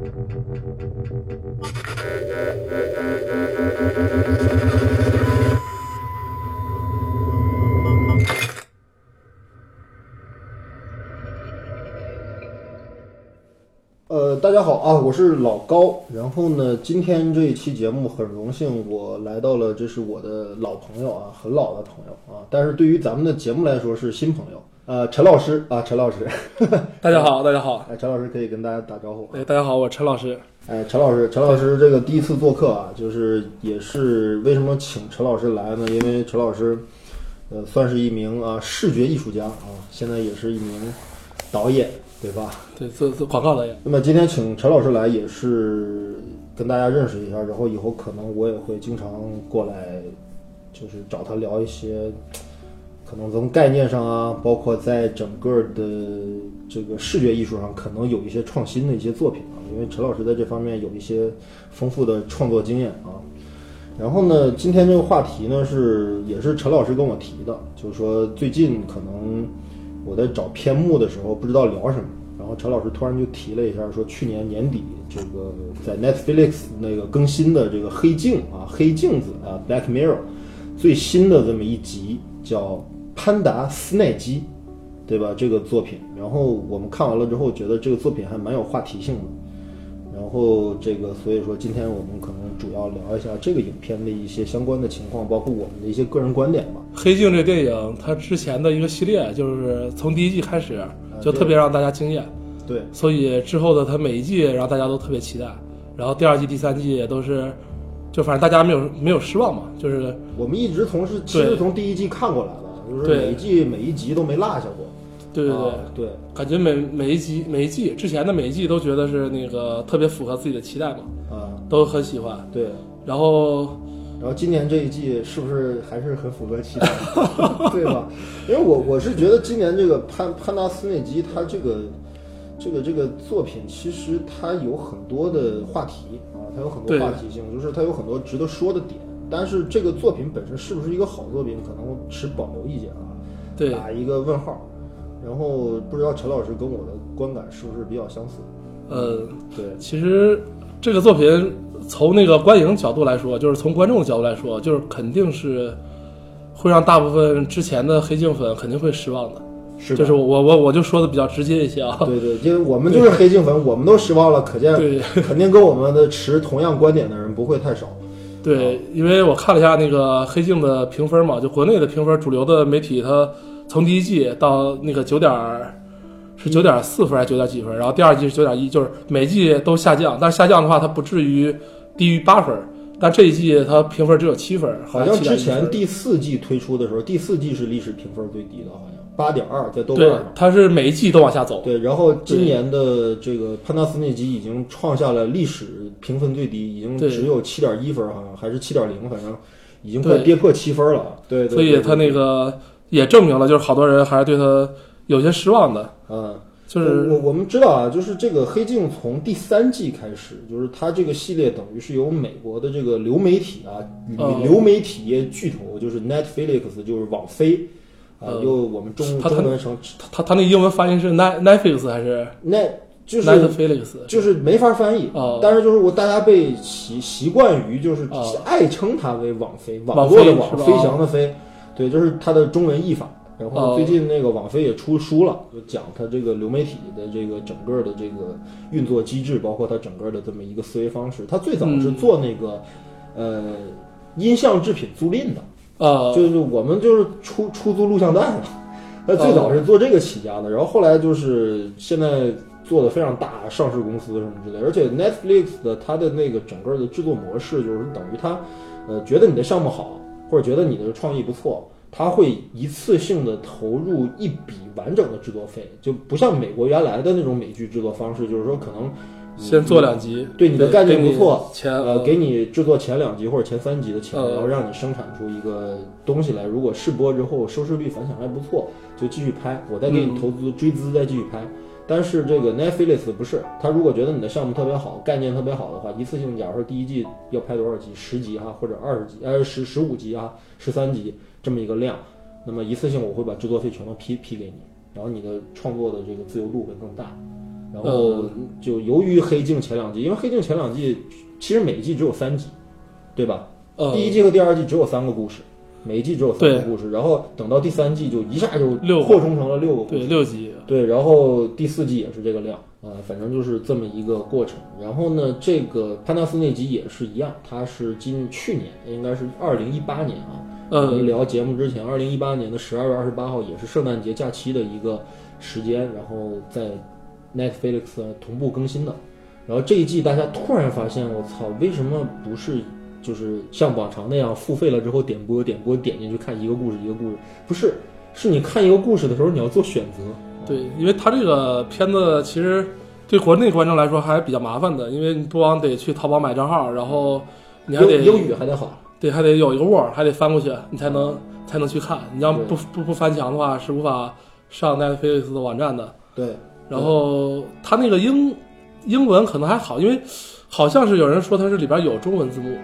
呃，大家好啊，我是老高。然后呢，今天这一期节目很荣幸我来到了，这是我的老朋友啊，很老的朋友啊。但是对于咱们的节目来说是新朋友。呃，陈老师啊，陈老师，大家好，大家好，哎，陈老师可以跟大家打招呼。哎，大家好，我陈老师。哎，陈老师，陈老师这个第一次做客啊，就是也是为什么请陈老师来呢？因为陈老师，呃，算是一名啊视觉艺术家啊，现在也是一名导演，对吧？对，做做广告导演。那么今天请陈老师来也是跟大家认识一下，然后以后可能我也会经常过来，就是找他聊一些，可能从概念上啊，包括在整个的这个视觉艺术上，可能有一些创新的一些作品啊，因为陈老师在这方面有一些丰富的创作经验啊。然后呢，今天这个话题呢是也是陈老师跟我提的，就是说最近可能我在找篇目的时候不知道聊什么，然后陈老师突然就提了一下，说去年年底这个在 Netflix 那个更新的这个黑镜啊，黑镜子啊，Black Mirror 最新的这么一集叫《潘达斯奈基》，对吧？这个作品，然后我们看完了之后，觉得这个作品还蛮有话题性的。然后这个，所以说今天我们可能主要聊一下这个影片的一些相关的情况，包括我们的一些个人观点吧。黑镜这个电影，它之前的一个系列，就是从第一季开始就特别让大家惊艳，对，所以之后的它每一季让大家都特别期待。然后第二季、第三季也都是，就反正大家没有没有失望嘛，就是我们一直从是其实从第一季看过来的，就是每一季每一集都没落下过。对对对，啊对，感觉每每一集每一季之前的每一季都觉得是那个特别符合自己的期待嘛，啊，都很喜欢。对。然后然后今年这一季是不是还是很符合期待，对吧？因为我我是觉得今年这个潘潘达斯内基他这个这个这个作品，其实它有很多的话题啊，它有很多话题性，就是它有很多值得说的点。但是这个作品本身是不是一个好作品，可能持保留意见啊，对打一个问号。然后不知道陈老师跟我的观感是不是比较相似？呃，对，其实这个作品从那个观影角度来说，就是从观众的角度来说，就是肯定是会让大部分之前的黑镜粉肯定会失望的。是就是我我我就说的比较直接一些啊。对对，因为我们就是黑镜粉，我们都失望了，可见对肯定跟我们的持同样观点的人不会太少。对，因为我看了一下那个黑镜的评分嘛，就国内的评分，主流的媒体它从第一季到那个九点是九点四分还是九点几分，然后第二季是九点一，就是每季都下降，但是下降的话它不至于低于八分，但这一季它评分只有七分，好像之前第四季推出的时候，第四季是历史评分最低的，好像八点二在豆瓣上。，它是每一季都往下走。对，然后今年的这个潘达斯内集已经创下了历史评分最低，已经只有七点一分，好像还是七点零，反正已经快跌破七分了。对对，对所以他那个也证明了，就是好多人还是对他有些失望的。嗯，就是我我们知道啊，就是这个黑镜从第三季开始，就是它这个系列等于是由美国的这个流媒体啊，嗯流媒体业巨头就是 Netflix，就是网飞啊，嗯又我们中中文成他他他那英文发音是 Net Netflix 还是那就是 Netflix？就是没法翻译，哦但是就是我大家被习习惯于就是哦爱称它为网飞，网网络的网，飞翔的飞，对，这是它的中文译法。然后哦最近那个网飞也出书了，就讲它这个流媒体的这个整个的这个运作机制，包括它整个的这么一个思维方式。它最早是嗯做那个、呃音像制品租赁的，呃，就是我们就是出出租录像带嘛。那最早是做这个起家的，然后后来就是现在做的非常大，上市公司什么之类。而且 Netflix 的它的那个整个的制作模式，就是等于它，呃，觉得你的项目好，或者觉得你的创意不错，它会一次性的投入一笔完整的制作费，就不像美国原来的那种美剧制作方式，就是说可能你先做两集，对你的概念不错，前呃，给你制作前两集或者前三集的钱，嗯然后让你生产出一个东西来。如果试播之后收视率反响还不错，就继续拍，我再给你嗯投资追资再继续拍。但是这个 Netflix 不是，他如果觉得你的项目特别好，概念特别好的话，一次性，假如说第一季要拍多少集，十集哈，或者二十集，呃，十十五集啊，十三集这么一个量，那么一次性我会把制作费全都批批给你，然后你的创作的这个自由度会更大。然后就由于黑镜前两季，因为黑镜前两季其实每一季只有三集，对吧？呃，第一季和第二季只有三个故事，每一季只有三个故事，然后等到第三季就一下就扩充成了六个故对事，六集，对，然后第四季也是这个量啊、反正就是这么一个过程。然后呢，这个潘纳斯那集也是一样，它是今去年应该是二零一八年啊，我们呃，聊节目之前，二零一八年的十二月二十八号也是圣诞节假期的一个时间，然后在 Netflix 同步更新的。然后这一季大家突然发现，我操，为什么不是就是像往常那样付费了之后点播点播点进去看一个故事一个故事？不是，是你看一个故事的时候你要做选择。对，因为它这个片子其实对国内观众来说还比较麻烦的，因为你不光得去淘宝买账号，然后你还得英英语还得好。对，还得有一个 Word，还得翻过去，你才能才能去看。你要不不不翻墙的话，是无法上 Netflix 的网站的。对，然后它那个英英文可能还好，因为好像是有人说它是里边有中文字幕，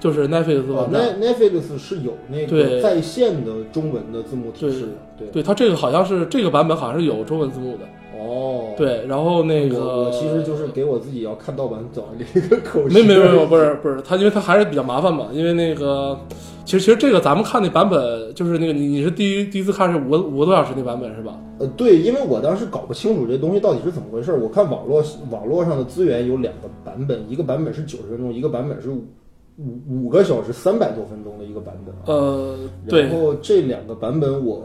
就是 Netflix Netflix 是有那个在线的中文的字幕提示的。对，对，它这个好像是这个版本好像是有中文字幕的。哦，。对，然后那个我我其实就是给我自己要看盗版找了一个口没没没有，不是不是，它因为它还是比较麻烦嘛，因为那个其实其实这个咱们看那版本就是那个你你是第一第一次看是五五个多小时那版本是吧？呃，对，因为我当时搞不清楚这东西到底是怎么回事儿。我看网络网络上的资源有两个版本，一个版本是九十分钟，一个版本是五五五个小时三百多分钟的一个版本。呃，对然，后这两个版本我。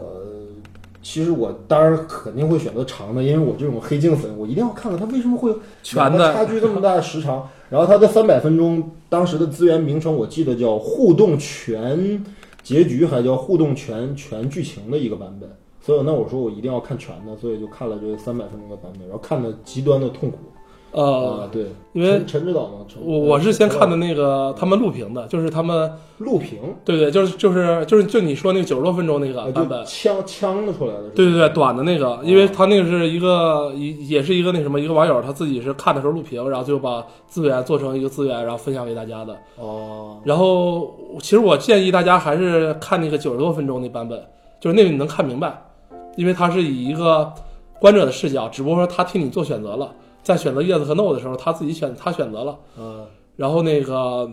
其实我当然肯定会选择长的，因为我这种黑镜粉，我一定要看看它为什么会有全的差距这么大的时长。然后它的三百分钟，当时的资源名称我记得叫互动全结局，还叫互动全全剧情的一个版本。所以那我说我一定要看全的，所以就看了这三百分钟的版本，然后看的极端的痛苦。呃啊，，对，因为陈陈指导嘛，我我是先看的那个他们录屏的，就是他们录屏，对对，就是就是就是就你说那个九十多分钟那个版本，枪枪的出来的是，对对对，短的那个，因为他那个是一个也也是一个那什么一个网友他自己是看的时候录屏，然后就把资源做成一个资源，然后分享给大家的。哦，然后其实我建议大家还是看那个九十多分钟那版本，就是那个你能看明白，因为他是以一个观者的视角，只不过说他替你做选择了，在选择 yes 和 no 的时候，他自己选他选择了。嗯，然后那个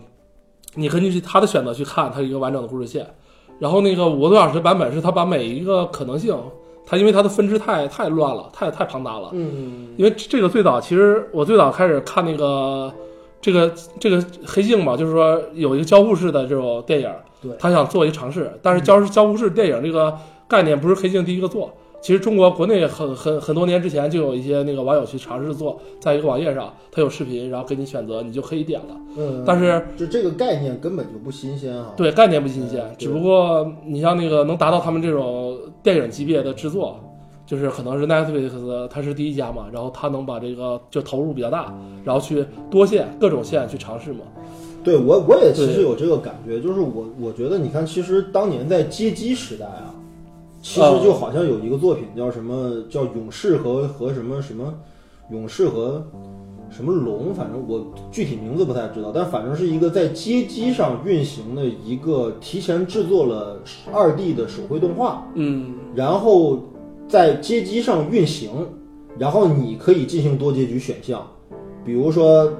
你根据他的选择去看他一个完整的故事线。然后那个五个多小时的版本是他把每一个可能性，他因为他的分支太太乱了，太太庞大了。嗯，因为这个最早其实我最早开始看那个这个这个黑镜嘛，就是说有一个交互式的这种电影，对他想做一个尝试，但是交交互式电影这个概念不是黑镜第一个做。其实中国国内很很很多年之前就有一些那个网友去尝试做，在一个网页上，它有视频，然后给你选择，你就可以点了。嗯，但是就这个概念根本就不新鲜啊。对概念不新鲜嗯，只不过你像那个能达到他们这种电影级别的制作，就是可能是 Netflix 它是第一家嘛，然后它能把这个就投入比较大，然后去多线各种线去尝试嘛。对我我也其实有这个感觉，就是我我觉得你看，其实当年在街机时代啊，其哦实就好像有一个作品叫什么叫勇士和和什么什么勇士和什么龙，反正我具体名字不太知道，但反正是一个在街机上运行的一个提前制作了二 D 的手绘动画，嗯，然后在街机上运行，然后你可以进行多结局选项，比如说，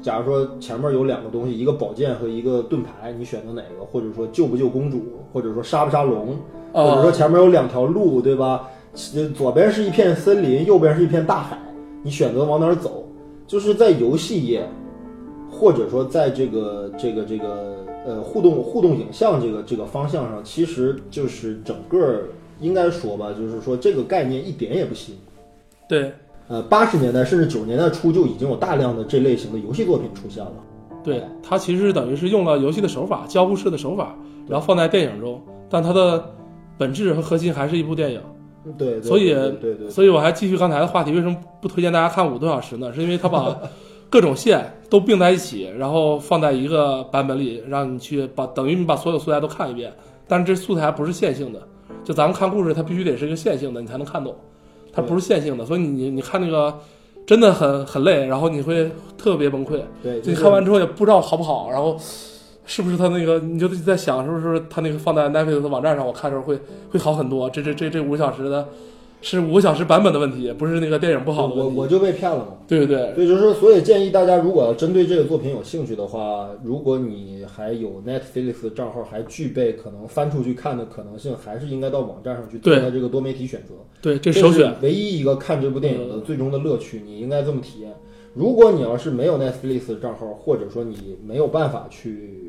假如说前面有两个东西，一个宝剑和一个盾牌，你选择哪个？或者说救不救公主，或者说杀不杀龙，或者说哦，前面有两条路，对吧？其左边是一片森林，右边是一片大海，你选择往哪儿走？就是在游戏业，或者说在这个这个这个呃互动互动影像这个这个方向上，其实就是整个应该说吧，就是说这个概念一点也不新。对呃，八十年代甚至九十年代初就已经有大量的这类型的游戏作品出现了。对，它其实等于是用了游戏的手法，交互式的手法，然后放在电影中，但它的本质和核心还是一部电影。对，对所以对对对，所以我还继续刚才的话题，为什么不推荐大家看五个多小时呢？是因为它把 各种线都并在一起，然后放在一个版本里，让你去把等于你把所有素材都看一遍。但是这素材不是线性的，就咱们看故事，它必须得是一个线性的，你才能看懂。它不是线性的，所以你你你看那个真的很很累，然后你会特别崩溃。对，就你看完之后也不知道好不好，然后是不是他那个，你就在想是不是他那个放在 Netflix 的网站上，我看的时候会会好很多。这这这这五个小时的是五个小时版本的问题，不是那个电影不好的问题。我我就被骗了嘛。对对对，对，就是所以建议大家，如果要针对这个作品有兴趣的话，如果你还有 Netflix 的账号，还具备可能翻出去看的可能性，还是应该到网站上去做这个多媒体选择。对，这这首选。是唯一一个看这部电影的最终的乐趣，你应该这么体验。如果你要是没有 Netflix 账号，或者说你没有办法去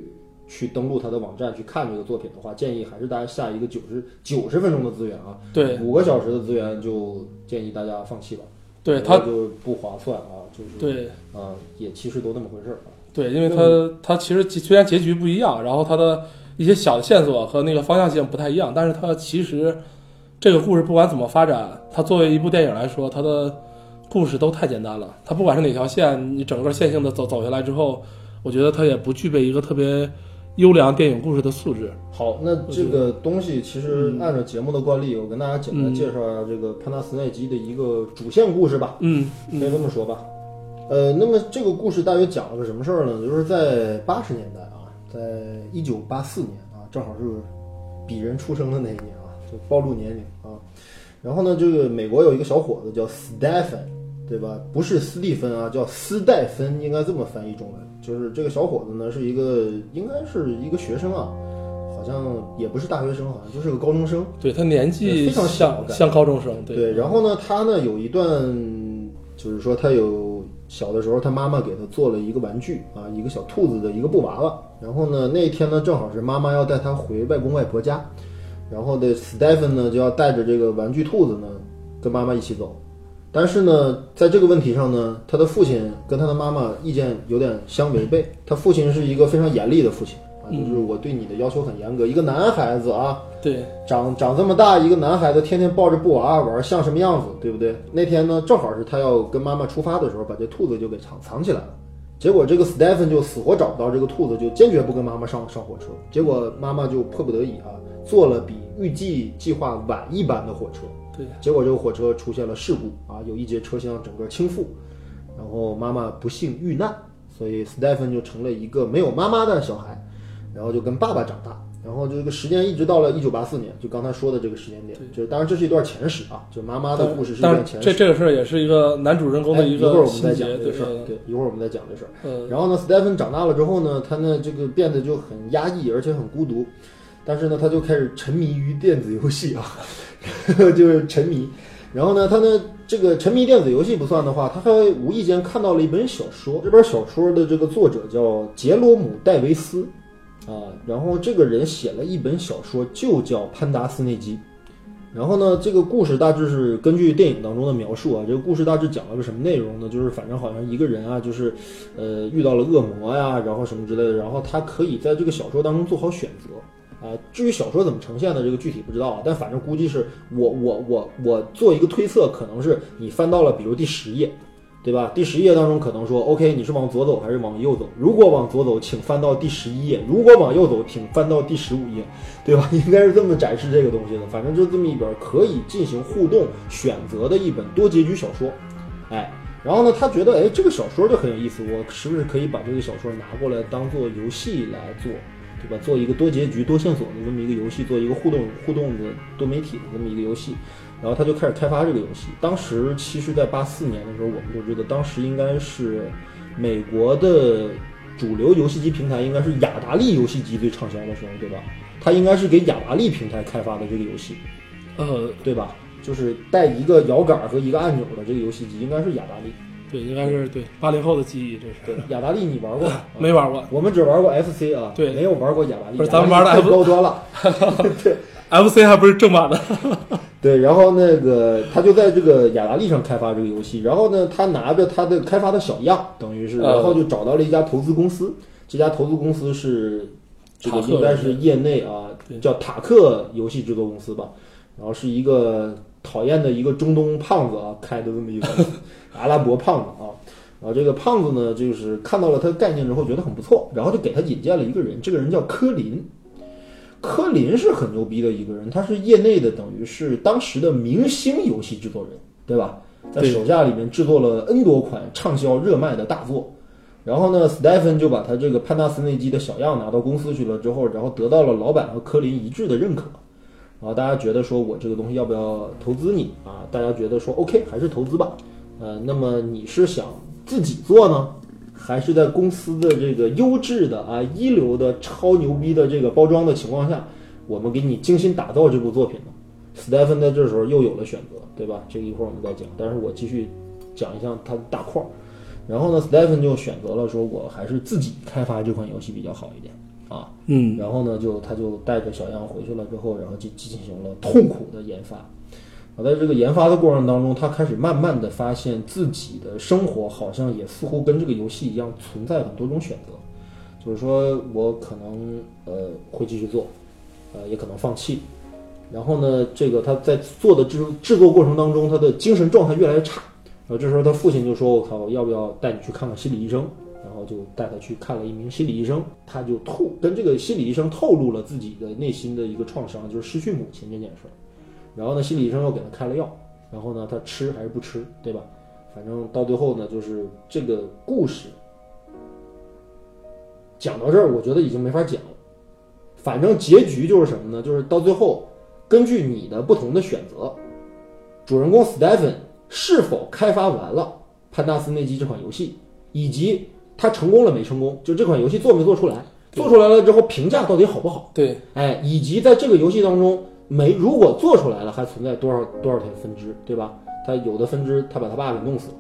去登录他的网站去看这个作品的话，建议还是大家下一个九十九十分钟的资源啊，对五个小时的资源就建议大家放弃吧。对，他就不划算啊，就是对啊、也其实都那么回事儿啊。对，因为他他其实虽然结局不一样，然后他的一些小的线索和那个方向性不太一样，但是它其实这个故事不管怎么发展，它作为一部电影来说，它的故事都太简单了。它不管是哪条线，你整个线性的走走下来之后，我觉得它也不具备一个特别优良电影故事的素质。好，那这个东西其实嗯按照节目的惯例，我跟大家简单嗯介绍一下这个潘达斯奈基的一个主线故事吧，嗯可以这么说吧。呃，那么这个故事大约讲了个什么事儿呢？就是在八十年代啊，在一九八四年啊，正好是鄙人出生的那一年啊，就暴露年龄啊。然后呢，这个美国有一个小伙子叫 Stephen，对吧？不是斯蒂芬啊，叫斯戴芬，应该这么翻译中文。就是这个小伙子呢，是一个应该是一个学生啊，好像也不是大学生，好像就是个高中生。对他年纪非常小像高中生，对，然后呢，他呢有一段，就是说他有小的时候，他妈妈给他做了一个玩具啊，一个小兔子的一个布娃娃。然后呢，那一天呢，正好是妈妈要带他回外公外婆家，然后的 Stephen 呢就要带着这个玩具兔子呢跟妈妈一起走。但是呢，在这个问题上呢，他的父亲跟他的妈妈意见有点相违背。他父亲是一个非常严厉的父亲啊，就是我对你的要求很严格，一个男孩子啊，对长长这么大一个男孩子，天天抱着布娃娃玩，像什么样子，对不对？那天呢，正好是他要跟妈妈出发的时候，把这兔子就给藏藏起来了。结果这个 Stephen 就死活找不到这个兔子，就坚决不跟妈妈上上火车。结果妈妈就迫不得已啊，坐了比预计计划晚一班的火车。对，结果这个火车出现了事故啊，有一节车厢整个倾覆，然后妈妈不幸遇难，所以 Stephen 就成了一个没有妈妈的小孩，然后就跟爸爸长大。然后这个时间一直到了一九八四年，就刚才说的这个时间点，就是当然这是一段前史啊，就妈妈的故事是一段前史。这这个事儿也是一个男主人公的一哎一会儿我们再讲这个事儿，对，一会儿我们再讲这事儿。呃，然后呢，Stephen 长大了之后呢，他呢这个变得就很压抑，而且很孤独。但是呢，他就开始沉迷于电子游戏啊，就是沉迷。然后呢，他呢这个沉迷电子游戏不算的话，他还无意间看到了一本小说。这本小说的这个作者叫杰罗姆·戴维斯啊，然后这个人写了一本小说，就叫《潘达斯内基》。然后呢，这个故事大致是根据电影当中的描述啊，这个故事大致讲了个什么内容呢？就是反正好像一个人啊，就是呃遇到了恶魔呀，然后什么之类的，然后他可以在这个小说当中做好选择啊。至于小说怎么呈现的，这个具体不知道啊，但反正估计是我我我我做一个推测，可能是你翻到了比如第十页。对吧？第十页当中可能说，OK，你是往左走还是往右走？如果往左走，请翻到第十一页；如果往右走，请翻到第十五页，对吧？应该是这么展示这个东西的。反正就这么一本可以进行互动选择的一本多结局小说，哎。然后呢，他觉得，哎，这个小说就很有意思，我是不是可以把这个小说拿过来当做游戏来做，对吧？做一个多结局、多线索的这么一个游戏，做一个互动互动的多媒体的这么一个游戏。然后他就开始开发这个游戏。当时其实，在八四年的时候，我们就知道，当时应该是美国的主流游戏机平台应该是雅达利游戏机最畅销的时候，对吧？他应该是给雅达利平台开发的这个游戏，呃，对吧？就是带一个摇杆和一个按钮的这个游戏机，应该是雅达利。对，应该是对八零后的记忆，这是对，雅达利你玩过吗？没玩过。我们只玩过 FC 啊，对没有玩过雅达利。不是咱们玩的太高端了。对 FC 还不是正版的，对，然后那个他就在这个雅达利上开发这个游戏，然后呢，他拿着他的开发的小样，等于是，呃然后就找到了一家投资公司，这家投资公司是这个应该是业内啊叫塔克游戏制作公司吧，然后是一个讨厌的一个中东胖子啊开的这么一个阿拉伯胖子啊。然后这个胖子呢，就是看到了他的概念之后，觉得很不错，然后就给他引荐了一个人，这个人叫科林。科林是很牛逼的一个人，他是业内的，等于是当时的明星游戏制作人，对吧？在手下里面制作了 N 多款畅销热卖的大作。然后呢，Stephen 就把他这个潘达斯内基的小样拿到公司去了之后，然后得到了老板和科林一致的认可。然后大家觉得说我这个东西要不要投资你啊？大家觉得说 OK 还是投资吧。呃，那么你是想自己做呢，还是在公司的这个优质的啊一流的超牛逼的这个包装的情况下，我们给你精心打造这部作品呢？斯蒂芬在这时候又有了选择，对吧？这个一会儿我们再讲，但是我继续讲一下他的大块儿。然后呢，斯蒂芬就选择了说，我还是自己开发这款游戏比较好一点啊。嗯，然后呢，就他就带着小样回去了之后，然后就进行了痛苦的研发。啊，在这个研发的过程当中，他开始慢慢的发现自己的生活好像也似乎跟这个游戏一样，存在很多种选择。就是说我可能呃会继续做，呃也可能放弃。然后呢，这个他在做的制制作过程当中，他的精神状态越来越差。然后这时候他父亲就说：“我靠，要不要带你去看看心理医生？”然后就带他去看了一名心理医生，他就透跟这个心理医生透露了自己的内心的一个创伤，就是失去母亲这件事儿。然后呢，心理医生又给他开了药，然后呢，他吃还是不吃，对吧？反正到最后呢，就是这个故事讲到这儿，我觉得已经没法讲了。反正结局就是什么呢？就是到最后，根据你的不同的选择，主人公 Stephen 是否开发完了《潘达斯内基》这款游戏，以及他成功了没成功，就这款游戏做没做出来，做出来了之后评价到底好不好？对，哎，以及在这个游戏当中，没如果做出来了，还存在多少多少条分支，对吧？他有的分支他把他爸给弄死了，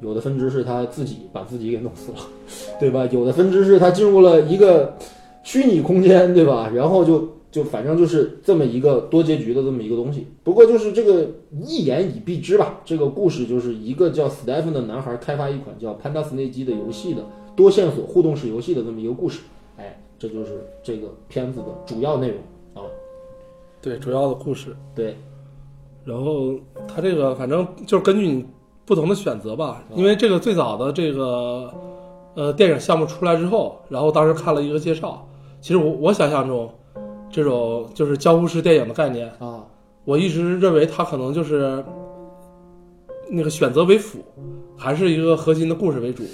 有的分支是他自己把自己给弄死了，对吧？有的分支是他进入了一个虚拟空间，对吧？然后就就反正就是这么一个多结局的这么一个东西。不过就是这个一言以蔽之吧，这个故事就是一个叫 Stephen 的男孩开发一款叫《潘达斯内基》的游戏的多线索互动式游戏的这么一个故事。哎，这就是这个片子的主要内容。对，主要的故事。对，然后它这个反正就是根据你不同的选择吧，因为这个最早的这个呃电影项目出来之后，然后当时看了一个介绍，其实我我想象中这种就是交互式电影的概念，啊，我一直认为它可能就是那个选择为辅，还是一个核心的故事为主。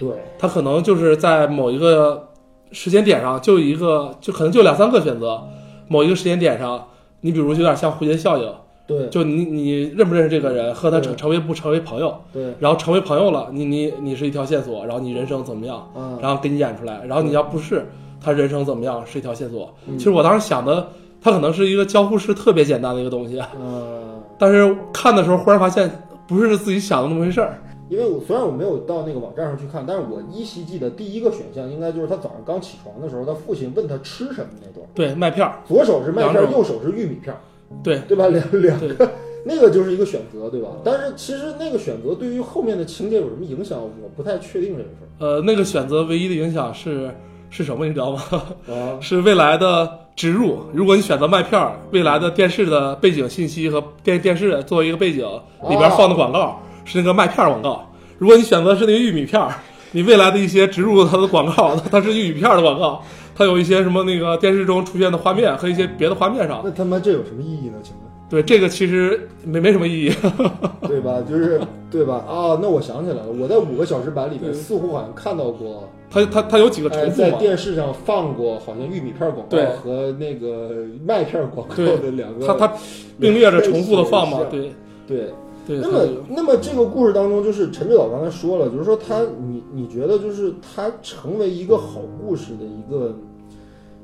对，它可能就是在某一个时间点上，就一个就可能就两三个选择，某一个时间点上，你比如有点像蝴蝶效应，对，就你你认不认识这个人，和他成成为不成为朋友，对，然后成为朋友了，你你你是一条线索，然后你人生怎么样，嗯，然后给你演出来，然后你要不是他人生怎么样是一条线索。嗯。其实我当时想的，他可能是一个交互式特别简单的一个东西，嗯，但是看的时候忽然发现不是自己想的那么回事儿。因为我虽然我没有到那个网站上去看，但是我依稀记得第一个选项应该就是他早上刚起床的时候，他父亲问他吃什么那段，对，麦片儿，左手是麦片，右手是玉米片，对对吧？两两个，那个就是一个选择，对吧？但是其实那个选择对于后面的情节有什么影响，我不太确定这个事儿呃，那个选择唯一的影响是是什么，你知道吗？啊。是未来的植入。如果你选择麦片儿，未来的电视的背景信息和电电视作为一个背景，里边放的广告是那个麦片儿广告。如果你选择是那个玉米片儿，你未来的一些植入它的广告，它是玉米片儿的广告，它有一些什么那个电视中出现的画面和一些别的画面上。那他妈这有什么意义呢？请问，对，这个其实没没什么意义。对吧？就是对吧？啊，那我想起来了，我在五个小时版里面似乎好像看到过，它它它有几个重复在？电视上放过好像玉米片广告对和那个麦片广告的两个，它它并列着重复的放嘛？对对。对。那么，那么这个故事当中，就是陈指导刚才说了，就是说他，你你觉得就是他成为一个好故事的一个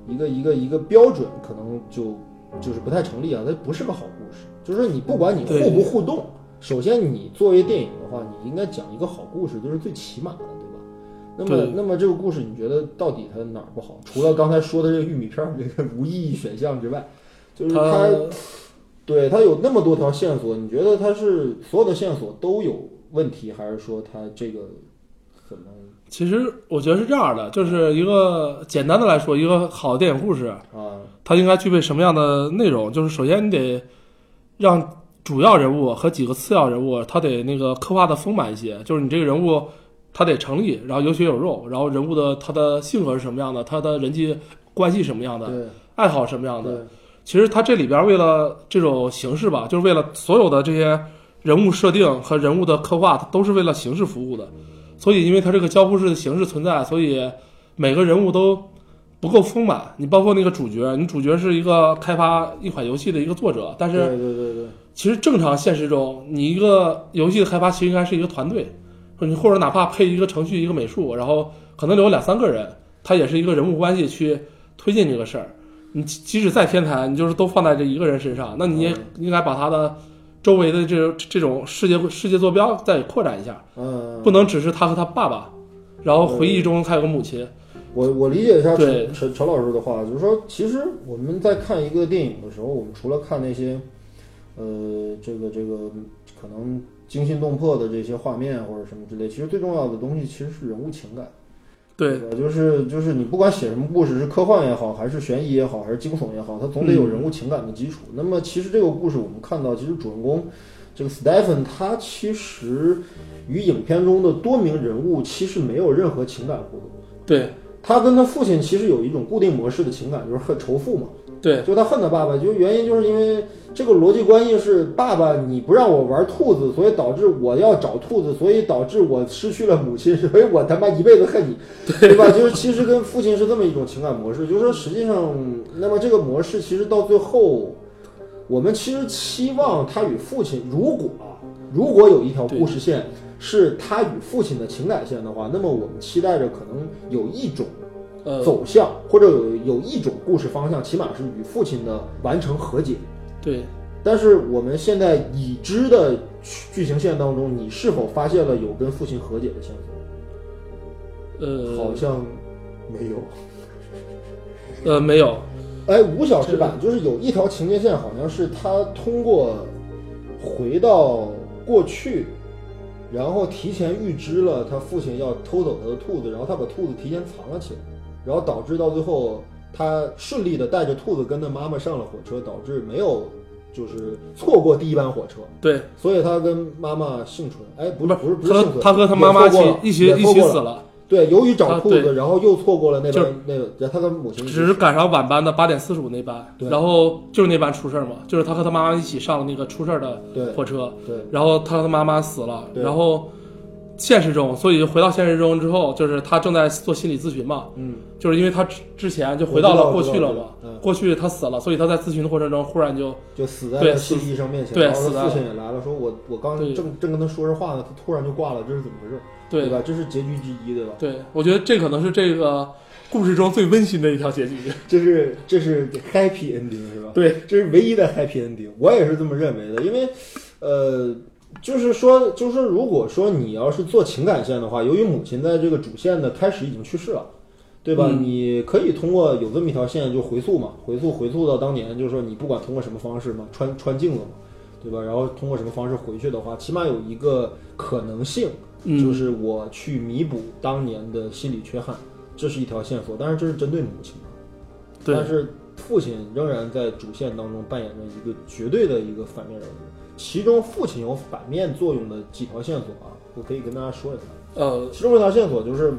一个一个一个标准，可能就就是不太成立啊，它不是个好故事。就是说你不管你互不互动，首先你作为电影的话，你应该讲一个好故事，就是最起码的，对吧？那么那么这个故事，你觉得到底它哪儿不好？除了刚才说的这个玉米片儿这个无意义选项之外，就是它它对它有那么多条线索，你觉得它是所有的线索都有问题，还是说它这个怎么其实我觉得是这样的，就是一个简单的来说，一个好的电影故事，啊？它应该具备什么样的内容？就是首先你得让主要人物和几个次要人物，他得那个刻画的丰满一些，就是你这个人物他得成立，然后有血有肉，然后人物的他的性格是什么样的，他的人际关系什么样的，爱好什么样的。对其实它这里边为了这种形式吧，就是为了所有的这些人物设定和人物的刻画，它都是为了形式服务的。所以，因为它这个交互式的形式存在，所以每个人物都不够丰满。你包括那个主角，你主角是一个开发一款游戏的一个作者，但是对对对对，其实正常现实中，你一个游戏的开发其实应该是一个团队，你或者哪怕配一个程序、一个美术，然后可能留两三个人，他也是一个人物关系去推进这个事儿。你即即使再天才，你就是都放在这一个人身上，那你也应该把他的周围的这这种世界世界坐标再扩展一下，嗯，不能只是他和他爸爸，然后回忆中还有个母亲。我我理解一下对陈陈陈老师的话，就是说，其实我们在看一个电影的时候，我们除了看那些，呃，这个这个可能惊心动魄的这些画面或者什么之类，其实最重要的东西其实是人物情感，对吧？就是就是你不管写什么故事，是科幻也好，还是悬疑也好，还是惊悚也好，它总得有人物情感的基础。那么其实这个故事我们看到，其实主人公这个 Stephen 他其实与影片中的多名人物其实没有任何情感互动。对他跟他父亲其实有一种固定模式的情感，就是恨仇富嘛。对就他恨他爸爸，就原因就是因为这个逻辑关系是爸爸你不让我玩兔子，所以导致我要找兔子，所以导致我失去了母亲，所以我他妈一辈子恨你，对吧？就是其实跟父亲是这么一种情感模式，就是说实际上，那么这个模式其实到最后，我们其实期望他与父亲，如果啊如果有一条故事线是他与父亲的情感线的话，那么我们期待着可能有一种。呃走向，或者有有一种故事方向，起码是与父亲的完成和解。对但是我们现在已知的剧情线当中，你是否发现了有跟父亲和解的线索？呃好像没有。呃没有哎，五小时版就是有一条情节线，好像是他通过回到过去，然后提前预知了他父亲要偷走他的兔子，然后他把兔子提前藏了起来，然后导致到最后他顺利的带着兔子跟他妈妈上了火车，导致没有就是错过第一班火车，对，所以他跟妈妈幸存。哎，不不是不是不是他幸存，他和他妈妈一起一起一起死了，对，由于找兔子，然后又错过了那班那个，他跟母亲只是赶上晚班的八点四十五那班，对。然后就是那班出事儿嘛，就是他和他妈妈一起上了那个出事儿的火车，对。然后他和他妈妈死了，对。然后现实中，所以回到现实中之后，就是他正在做心理咨询嘛，嗯就是因为他之之前就回到了过去了嘛我知道我知道，嗯过去他死了，所以他在咨询的过程中忽然就就死在了心理医生面前，对然后他父亲也来了，说我我刚正正跟他说着话呢，他突然就挂了，这是怎么回事？对吧？这是结局之一，对吧？对，我觉得这可能是这个故事中最温馨的一条结局。这是这是 happy ending 是吧？对，这是唯一的 happy ending，我也是这么认为的，因为呃。就是说，就是说，如果说你要是做情感线的话，由于母亲在这个主线的开始已经去世了，对吧？嗯你可以通过有这么一条线就回溯嘛，回溯回溯到当年，就是说你不管通过什么方式嘛，穿穿镜子嘛，对吧？然后通过什么方式回去的话，起码有一个可能性，嗯就是我去弥补当年的心理缺憾，这是一条线索。但是，这是针对母亲的，对但是父亲仍然在主线当中扮演着一个绝对的一个反面人物。其中父亲有反面作用的几条线索啊，我可以跟大家说一下。呃，其中一条线索就是，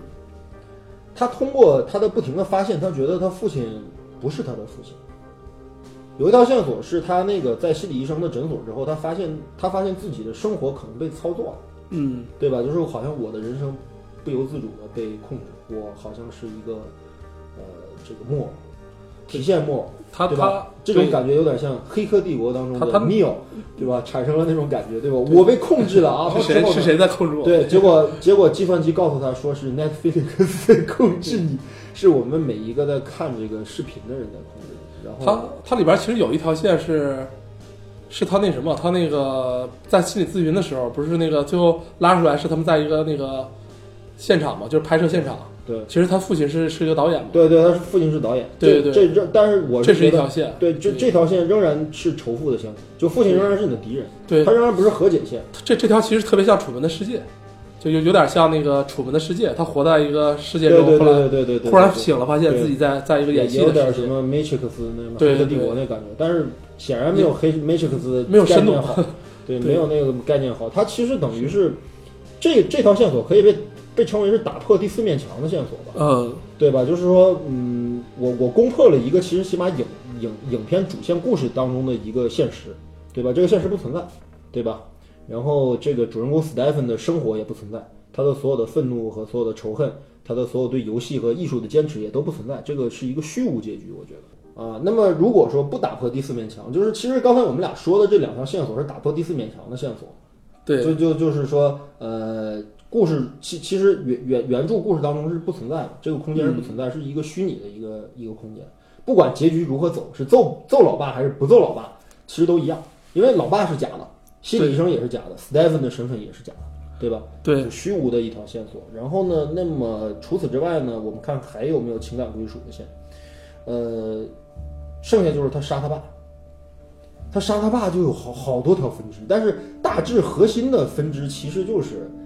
他通过他的不停的发现，他觉得他父亲不是他的父亲。有一条线索是他那个在心理医生的诊所之后，他发现他发现自己的生活可能被操作了，嗯，对吧？就是好像我的人生不由自主的被控制，我好像是一个呃这个木偶，提线木偶，对他他吧？这种感觉有点像《黑客帝国》当中的他他 Neo，对吧？产生了那种感觉，对吧？我被控制了啊！是谁是谁在控制我？对，结果结果计算机告诉他说是 Netflix 在控制你，是我们每一个在看这个视频的人在控制你。然后他他里边其实有一条线是，是他那什么，他那个在心理咨询的时候，不是那个最后拉出来是他们在一个那个现场嘛，就是拍摄现场。对。其实他父亲是是一个导演嘛，对对，他是父亲是导演，对对这这这，但是我这是一条线。对这这条线仍然是仇富的线，就父亲仍然是你的敌人，对。他仍然不是和解线。这这条其实特别像《楚门的世界》，就有有点像那个《楚门的世界》，他活在一个世界中，后来对对对对，忽然醒了，发现自己在在一个演戏也有。点什么 Matrix 那对黑客帝国那感觉，但是显然没有黑 Matrix 没有深度好，对，对。没有那个概念好。他其实等于是这这条线索可以被被称为是打破第四面墙的线索吧，嗯，对吧？就是说，嗯，我我攻破了一个其实起码影影影片主线故事当中的一个现实，对吧？这个现实不存在，对吧？然后这个主人公 Stephen 的生活也不存在，他的所有的愤怒和所有的仇恨，他的所有对游戏和艺术的坚持也都不存在，这个是一个虚无结局，我觉得。啊，那么如果说不打破第四面墙，就是其实刚才我们俩说的这两条线索是打破第四面墙的线索，对，就就就是说，呃，故事其其实原原原著故事当中是不存在的，这个空间是不存在，是一个虚拟的一个一个空间。不管结局如何走，是揍揍老爸还是不揍老爸，其实都一样，因为老爸是假的，心理医生也是假的，Stephen 的身份也是假的，对吧？对是虚无的一条线索。然后呢，那么除此之外呢，我们看还有没有情感归属的线？呃，剩下就是他杀他爸，他杀他爸就有好好多条分支，但是大致核心的分支其实就是，呃、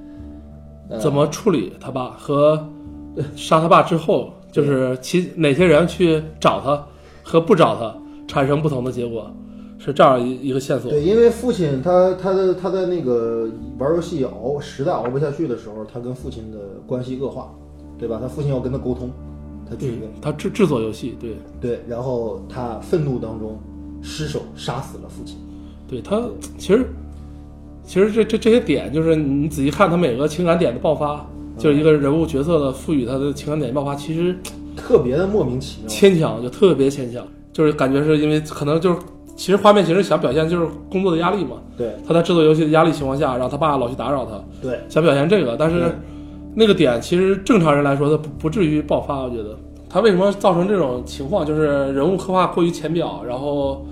怎么处理他爸和 杀他爸之后，就是其哪些人去找他和不找他产生不同的结果，是这样一一个线索。对，因为父亲他他的他在那个玩游戏熬实在熬不下去的时候，他跟父亲的关系恶化，对吧？他父亲要跟他沟通，他拒绝，他制制作游戏，对对，然后他愤怒当中失手杀死了父亲。对，他其实其实这这这些点，就是你仔细看他每个情感点的爆发，就是一个人物角色的赋予他的情感点爆发，其实特别的莫名其妙。牵强，就特别牵强，就是感觉是因为可能就是其实画面其实想表现就是工作的压力嘛，对。他在制作游戏的压力情况下，然后他爸老去打扰他，对。想表现这个，但是那个点其实正常人来说他不不至于爆发，我觉得。他为什么造成这种情况，就是人物刻画过于浅表，然后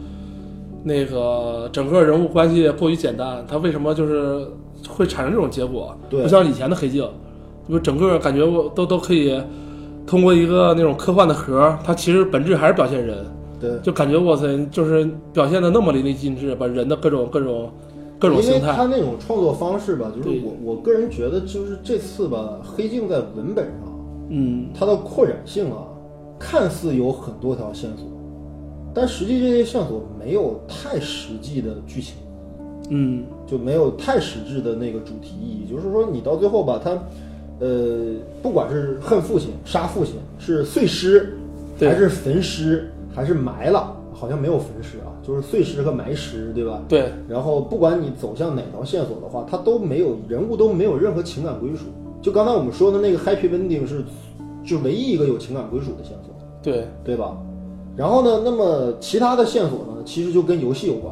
那个整个人物关系过于简单，他为什么就是会产生这种结果？对。不像以前的黑镜，就整个感觉我都都可以通过一个那种科幻的壳，它其实本质还是表现人。对，就感觉哇塞，就是表现的那么淋漓尽致，把人的各种各种各种因为形态，他那种创作方式吧，就是我我个人觉得，就是这次吧，黑镜在文本上嗯，它的扩展性啊，看似有很多条线索，但实际这些线索没有太实际的剧情。嗯，就没有太实质的那个主题意义。就是说，你到最后吧，他，呃，不管是恨父亲、杀父亲，是碎尸，还是焚尸，还是埋了，好像没有焚尸啊，就是碎尸和埋尸，对吧？对，然后不管你走向哪条线索的话，他都没有人物都没有任何情感归属。就刚才我们说的那个 Happy Ending 是，就唯一一个有情感归属的线索。对，对吧？然后呢，那么其他的线索呢，其实就跟游戏有关，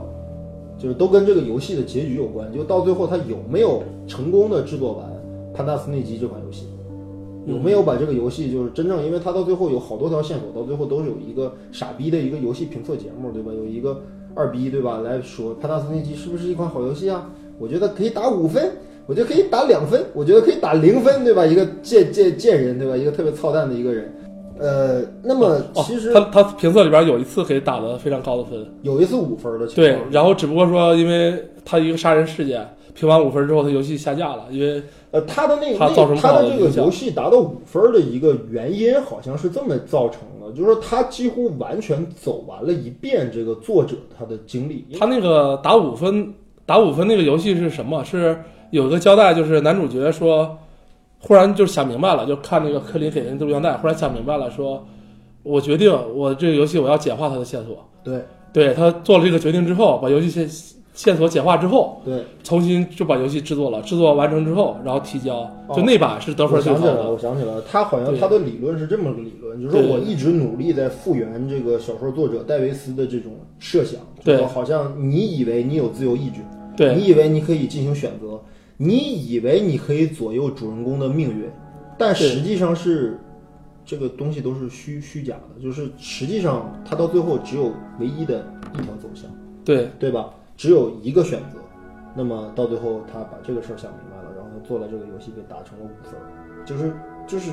就是都跟这个游戏的结局有关。就到最后他有没有成功的制作完《潘达斯内基》这款游戏，有没有把这个游戏就是真正，因为他到最后有好多条线索，到最后都是有一个傻逼的一个游戏评测节目，对吧？有一个二逼，对吧？来说《潘达斯内基》是不是一款好游戏啊？我觉得可以打五分，我觉得可以打两分，我觉得可以打零分，对吧？一个贱贱贱人，对吧？一个特别操蛋的一个人。呃，那么哦其实他他评测里边有一次给打了非常高的分，有一次五分的情对，，然后只不过说因为他一个杀人事件评完五分之后，他游戏下架了，因为呃，他的那个他造成那个他的这个游戏达到五分的一个原因，好像是这么造成的，就是说他几乎完全走完了一遍这个作者他的经历。他那个打五分打五分那个游戏是什么？是有个交代，就是男主角说，忽然就想明白了，就看那个柯林给人录像带，忽然想明白了，说我决定我这个游戏我要简化它的线索。对。对他做了这个决定之后，把游戏线线索简化之后，对，重新就把游戏制作了，制作完成之后，然后提交，就那把是得我分最好想起来了，我。想起来了，他好像他的理论是这么个理论，就是说我一直努力在复原这个小说作者戴维斯的这种设想，对。好像你以为你有自由意志，对。你以为你可以进行选择，你以为你可以左右主人公的命运，但对实际上是这个东西都是虚虚假的，就是实际上他到最后只有唯一的一条走向，对对吧？只有一个选择，那么到最后他把这个事儿想明白了，然后他做了这个游戏给打成了五分儿，就是就是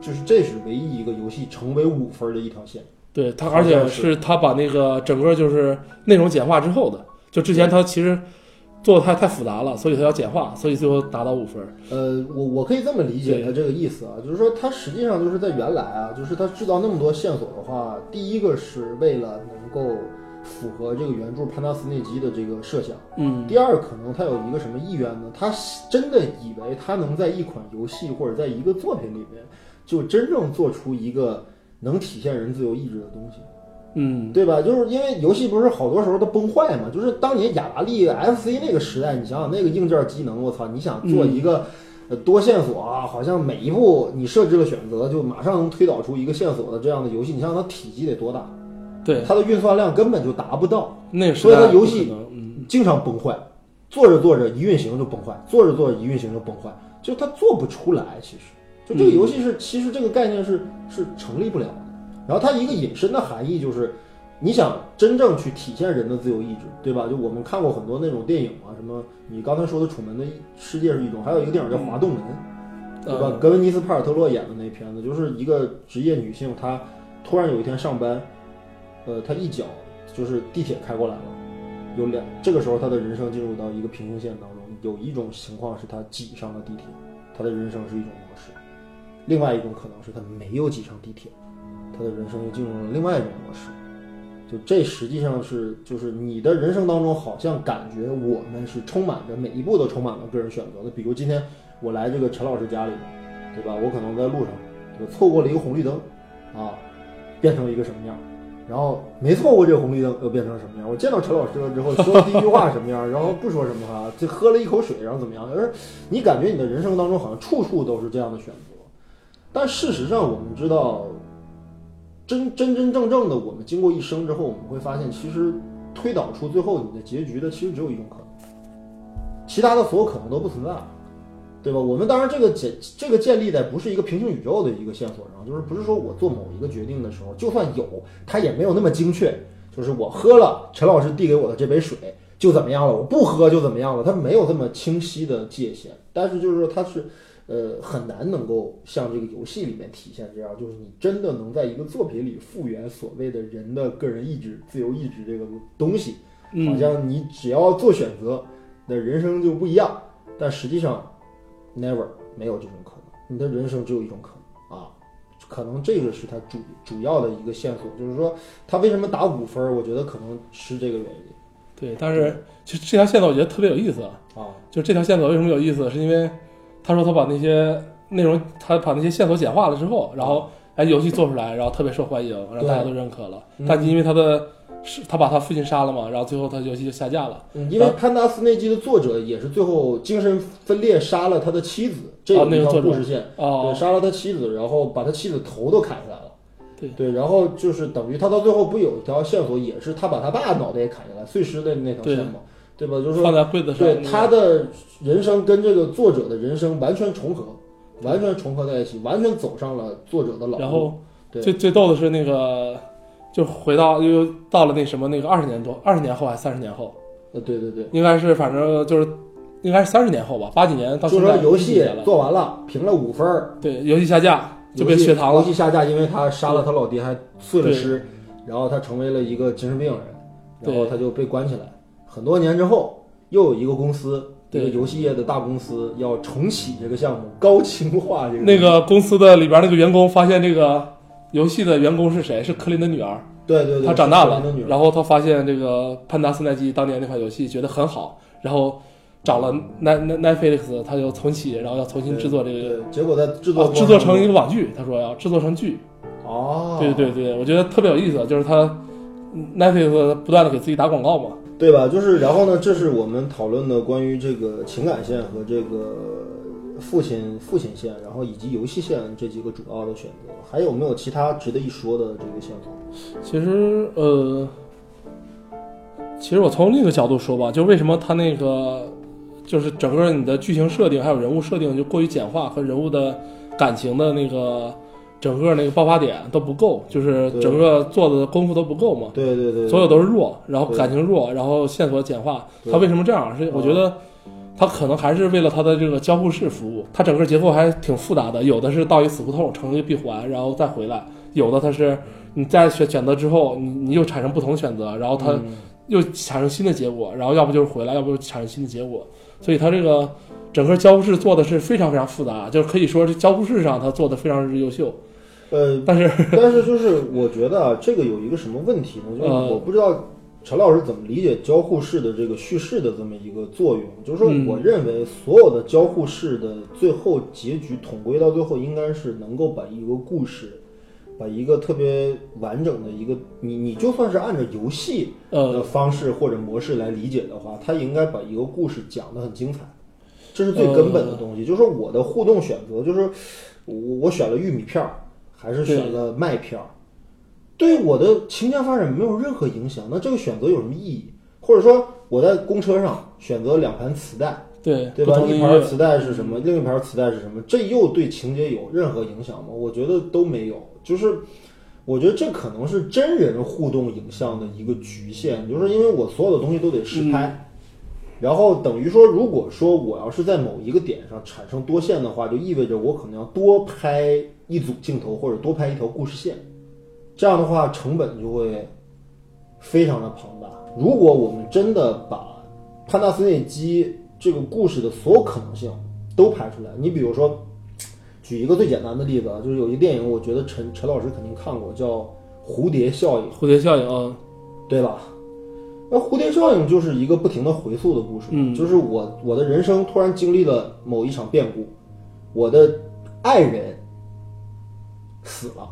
就是这是唯一一个游戏成为五分儿的一条线。对他，而且是是他把那个整个就是内容简化之后的，就之前他其实做的太太复杂了，所以他要简化，所以最后达到五分。呃，我我可以这么理解他这个意思啊，就是说他实际上就是在原来啊，就是他制造那么多线索的话，第一个是为了能够符合这个原著潘达斯内基的这个设想，嗯，第二可能他有一个什么意愿呢？他真的以为他能在一款游戏或者在一个作品里面，就真正做出一个能体现人自由意志的东西。嗯，对吧？就是因为游戏不是好多时候都崩坏嘛，就是当年雅达利 FC 那个时代，你想想那个硬件机能，我操！你想做一个、呃多线索啊，好像每一步你设置了选择就马上能推导出一个线索的这样的游戏，你想想它体积得多大？对，它的运算量根本就达不到，那所以它游戏经常崩坏，做着做着一运行就崩坏，做着做着一运行就崩坏，就它做不出来。其实，就这个游戏是，其实这个概念是是成立不了的。然后它一个引申的含义就是，你想真正去体现人的自由意志，对吧？就我们看过很多那种电影啊，什么你刚才说的《楚门的世界》是一种，还有一个电影叫《滑动门》，对吧？嗯格温妮斯·帕尔特洛演的那片子，就是一个职业女性，她突然有一天上班，呃，她一脚就是地铁开过来了，有两，这个时候她的人生进入到一个平行线当中，有一种情况是她挤上了地铁，她的人生是一种模式；另外一种可能是她没有挤上地铁，他的人生又进入了另外一种模式。就这实际上是就是你的人生当中，好像感觉我们是充满着每一步都充满了个人选择的。比如今天我来这个陈老师家里，对吧？我可能在路上，我错过了一个红绿灯，啊，变成了一个什么样？然后没错过这个红绿灯又变成什么样？我见到陈老师了之后说的第一句话什么样？然后不说什么哈，就喝了一口水，然后怎么样？而你感觉你的人生当中好像处处都是这样的选择，但事实上我们知道，真真真正正的我们经过一生之后，我们会发现，其实推导出最后你的结局的，其实只有一种可能，其他的所有可能都不存在了。对吧？我们当然这个建这个建立在不是一个平行宇宙的一个线索上，就是不是说我做某一个决定的时候，就算有，它也没有那么精确。就是我喝了陈老师递给我的这杯水就怎么样了，我不喝就怎么样了，它没有这么清晰的界限。但是就是说它是呃很难能够像这个游戏里面体现这样，就是你真的能在一个作品里复原所谓的人的个人意志、自由意志这个东西，好嗯，像你只要做选择，那人生就不一样。但实际上，never 没有这种可能，你的人生只有一种可能啊。可能这个是他主主要的一个线索，就是说他为什么打五分儿，我觉得可能是这个原因对，但是其实这条线索我觉得特别有意思啊。啊。就这条线索为什么有意思，是因为他说他把那些内容，他把那些线索简化了之后，然后哎游戏做出来，然后特别受欢迎，然后大家都认可了。嗯但因为他的是他把他父亲杀了嘛，然后最后他游戏就下架了。嗯，因为潘达斯那季的作者也是最后精神分裂杀了他的妻子，这个故事线。对，哦，杀了他妻子，然后把他妻子头都砍下来了。对对，然后就是等于他到最后不有一条线索，也是他把他爸脑袋也砍下来，碎尸的那条线嘛，对吧？就是说放在柜子上，对他的人生跟这个作者的人生完全重合，完全重合在一起，完全走上了作者的老路。然后对最最逗的是那个，就回到又到了那什么那个二十年多，二十年后还是三十年后，呃，对对对，应该是反正就是应该是三十年后吧，八几年到就现在说游戏做完了，评了五分儿，对游戏下架就被血糖了，游戏下架，因为他杀了他老爹，还碎了尸，然后他成为了一个精神病人，然后他就被关起来。很多年之后，又有一个公司，一对个游戏业的大公司要重启这个项目，高清化这个那个公司的里边那个员工发现这个游戏的员工是谁？是克林的女儿。对对对，他长大了然后他发现这个潘达斯奈基当年那款游戏觉得很好，然后找了奈奈奈菲利克斯，他就重启，然后要重新制作这个，对，结果在制作啊制作成一个网剧，他说要制作成剧。哦，对对对，我觉得特别有意思，就是他奈菲利克斯不断的给自己打广告嘛。对吧？就是然后呢，这是我们讨论的关于这个情感线和这个父亲父亲线，然后以及游戏线这几个主要的选择，还有没有其他值得一说的这个线索？其实呃，其实我从另一个角度说吧，就为什么他那个就是整个你的剧情设定还有人物设定就过于简化，和人物的感情的那个整个那个爆发点都不够，就是整个做的功夫都不够嘛。对对对，所有都是弱，然后感情弱，然后线索简化。对他为什么这样？是我觉得他可能还是为了他的这个交互式服务，它整个结构还挺复杂的。有的是到一死胡同成一个闭环，然后再回来；有的它是你在选选择之后，你你又产生不同的选择，然后它嗯又产生新的结果，然后要不就是回来，要不就产生新的结果。所以它这个整个交互式做的是非常非常复杂，就是可以说是交互式上它做的非常之优秀。呃，但是但是就是我觉得啊，这个有一个什么问题呢？就是呃我不知道陈老师怎么理解交互式的这个叙事的这么一个作用。就是说，嗯我认为所有的交互式的最后结局统归到最后，应该是能够把一个故事。把一个特别完整的一个，你你就算是按照游戏的呃，方式或者模式来理解的话，它应该把一个故事讲得很精彩。这是最根本的东西。就是我的互动选择，就是我我选了玉米片儿，还是选了麦片儿，对我的情感发展没有任何影响。那这个选择有什么意义？或者说我在公车上选择两盘磁带，对对吧？一盘磁带是什么？另一盘磁带是什么？这又对情节有任何影响吗？我觉得都没有。就是我觉得这可能是真人互动影像的一个局限，就是因为我所有的东西都得实拍，然后等于说，如果说我要是在某一个点上产生多线的话，就意味着我可能要多拍一组镜头或者多拍一条故事线，这样的话成本就会非常的庞大。如果我们真的把潘纳斯内基这个故事的所有可能性都拍出来，你比如说，举一个最简单的例子啊，就是有一电影，我觉得陈陈老师肯定看过，叫《蝴蝶效应》，蝴蝶效应啊，对吧？那蝴蝶效应就是一个不停的回溯的故事，嗯就是我我的人生突然经历了某一场变故，我的爱人死了，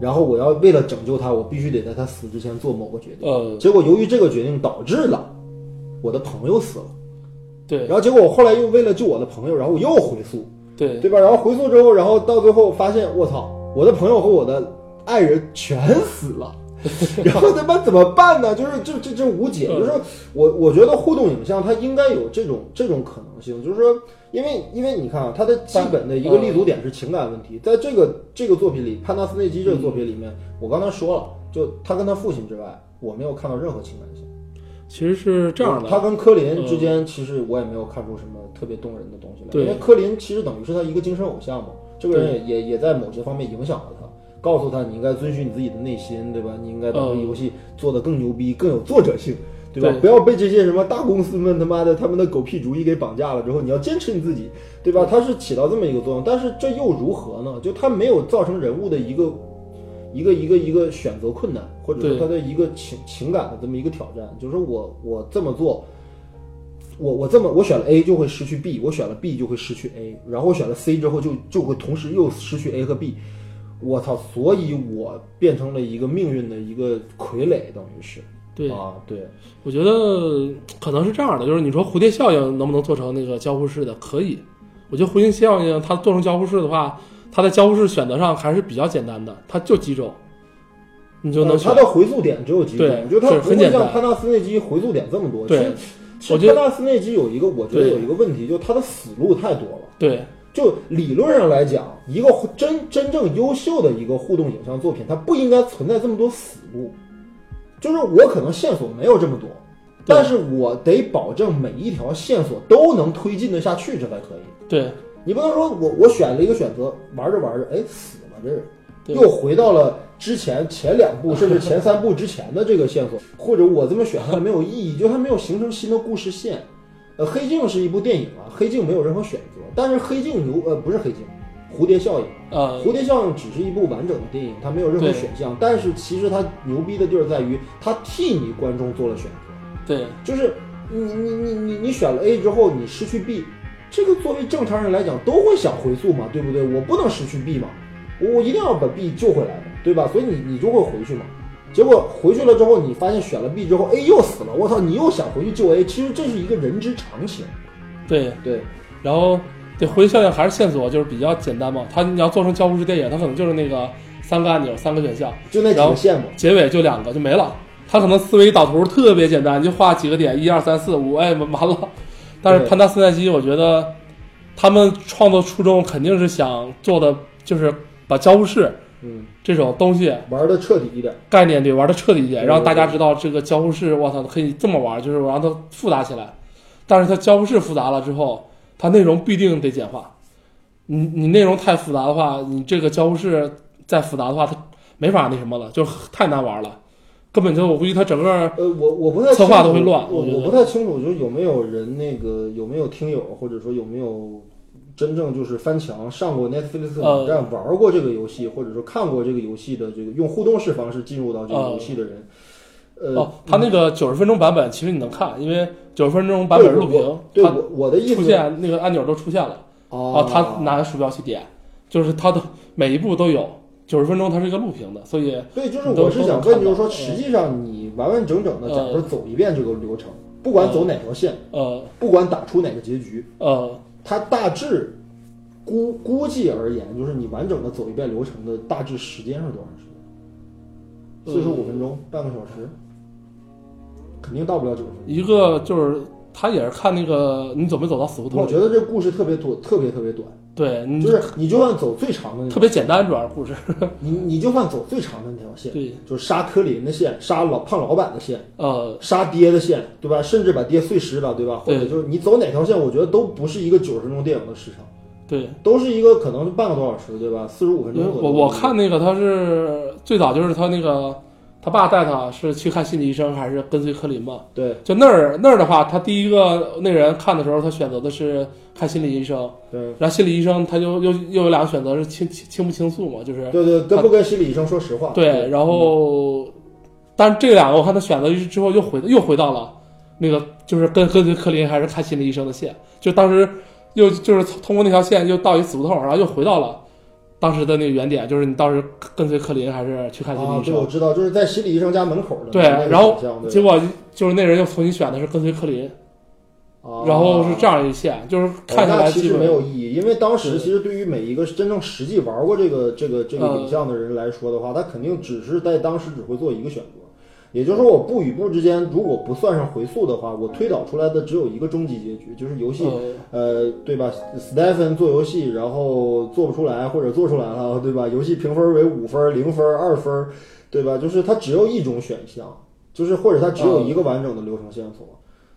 然后我要为了拯救他，我必须得在他死之前做某个决定。呃，结果由于这个决定导致了我的朋友死了，对然后结果我后来又为了救我的朋友，然后我又回溯，对对吧？然后回溯之后，然后到最后发现，我操，我的朋友和我的爱人全死了。然后他妈怎么办呢？就是这这这无解。就是我我觉得互动影像它应该有这种这种可能性，就是说，因为因为你看啊，它的基本的一个立足点是情感问题，在这个这个作品里，潘达斯内基这个作品里面，我刚才说了，就他跟他父亲之外，我没有看到任何情感线。其实是这样的，他跟科林之间，其实我也没有看出什么特别动人的东西来。对。因为科林其实等于是他一个精神偶像嘛，这个人也也也在某些方面影响了他，告诉他你应该遵循你自己的内心，对吧？你应该把这个嗯游戏做得更牛逼，更有作者性，对吧？对不要被这些什么大公司们他妈的他们的狗屁主意给绑架了之后，你要坚持你自己，对吧？他是起到这么一个作用，但是这又如何呢？就他没有造成人物的一个。一个一个一个选择困难，或者说他的一个情情感的这么一个挑战，就是我我这么做，我我这么我选了 A 就会失去 B，我选了 B 就会失去 A，然后我选了 C 之后就就会同时又失去 A 和 B，我操！所以我变成了一个命运的一个傀儡，等于是对，啊，对，我觉得可能是这样的，就是你说蝴蝶效应能不能做成那个交互式的？可以，我觉得蝴蝶效应它做成交互式的话，它在交互式选择上还是比较简单的，它就几种，你就能它。的回溯点只有几种，对我觉得它不会是很简单像潘纳斯内基回溯点这么多。对其实其我觉得实潘纳斯内基有一个，我觉得有一个问题，就是他的死路太多了。对就理论上来讲，一个真真正优秀的一个互动影像作品，它不应该存在这么多死路。就是我可能线索没有这么多，但是我得保证每一条线索都能推进得下去，这才可以。对你不能说我我选了一个选择，玩着玩着，哎死了这人，又回到了之前前两部 甚至前三部之前的这个线索，或者我这么选它没有意义，就它没有形成新的故事线。呃，黑镜是一部电影啊，黑镜没有任何选择，但是黑镜牛呃不是黑镜，蝴蝶效应，呃蝴蝶效应只是一部完整的电影，它没有任何对选项，但是其实它牛逼的地儿在于，它替你观众做了选择。对就是你你你你你选了 A 之后，你失去 B，这个作为正常人来讲都会想回溯嘛，对不对？我不能失去 B 嘛，我我一定要把 B 救回来嘛，对吧？所以你你就会回去嘛。结果回去了之后，你发现选了 B 之后，A 又死了，我操！你又想回去救 A，其实这是一个人之常情。对，对，然后对蝴蝶效应还是线索就是比较简单嘛，他你要做成交互式电影，他可能就是那个三个按钮三个选项，就那几个线嘛。结尾就两个就没了。他可能思维导图特别简单，就画几个点，一二三四五，哎，完完了。但是潘达斯奈基，我觉得他们创作初衷肯定是想做的，就是把交互式嗯，这种东西玩的彻底一点。概念对玩的彻底一点，对让大家知道这个交互式，我操，可以这么玩，就是我让它复杂起来。但是它交互式复杂了之后，它内容必定得简化。你你内容太复杂的话，你这个交互式再复杂的话，它没法那什么了，就太难玩了，根本就我估计它整个呃，我我不太策划都会乱我我不太清楚，就是有没有人那个有没有听友，或者说有没有真正就是翻墙上过 Netflix 呃网站玩过这个游戏，或者说看过这个游戏的这个用互动式方式进入到这个游戏的人，呃，哦，它那个九十分钟版本其实你能看，因为九十分钟版本录屏，对我我的意思出思现那个按钮都出现了，哦。啊，他拿着鼠标去点，就是他的每一步都有。九十分钟它是一个录屏的，所以对，就是我是想问，就是说，实际上你完完整整的，假如说走一遍这个流程，不管走哪条线，呃不管打出哪个结局，呃它大致估估计而言，就是你完整的走一遍流程的大致时间是多长时间？四十五分钟，半个小时，肯定到不了九十分钟。一个就是他也是看那个你走没走到死胡同我，觉得这故事特别短，特别特别短，对，你就是你就算走最长的那特，别简单，主要是故事。你你就算走最长的那条线，对，就是杀柯林的线，杀老胖老板的线，呃，杀爹的线，对吧？甚至把爹碎尸了，对吧？或者对就是你走哪条线，我觉得都不是一个九十分钟电影的时长，对，都是一个可能是半个多小时，对吧？四十五分钟左右。我我看那个他是最早就是他那个他爸带他是去看心理医生还是跟随柯林嘛？对。就那儿那儿的话，他第一个那人看的时候，他选择的是看心理医生，对。然后心理医生他就又又有两个选择是倾倾倾不倾诉嘛，就是对对，跟不跟心理医生说实话？对，然后，但是这两个我看他选择之后又回又回到了那个就是跟跟随柯林还是看心理医生的线，就当时又就是通过那条线又到一死胡同，然后又回到了当时的那个原点，就是你当时跟随克林还是去看心理啊，医生。对，我知道，就是在心理医生家门口的对然后结果就是那人又重新选的是跟随克林，啊然后是这样一线，就是看下来其实没有意义，因为当时其实对于每一个真正实际玩过这个这个这个嗯影像的人来说的话，他肯定只是在当时只会做一个选择。也就是说，我不与不之间，如果不算上回溯的话，我推导出来的只有一个终极结局，就是游戏呃呃，对吧？Stephen 做游戏，然后做不出来或者做出来了，对吧？游戏评分为五分、零分、二分，对吧？就是它只有一种选项，就是或者它只有一个完整的流程线索。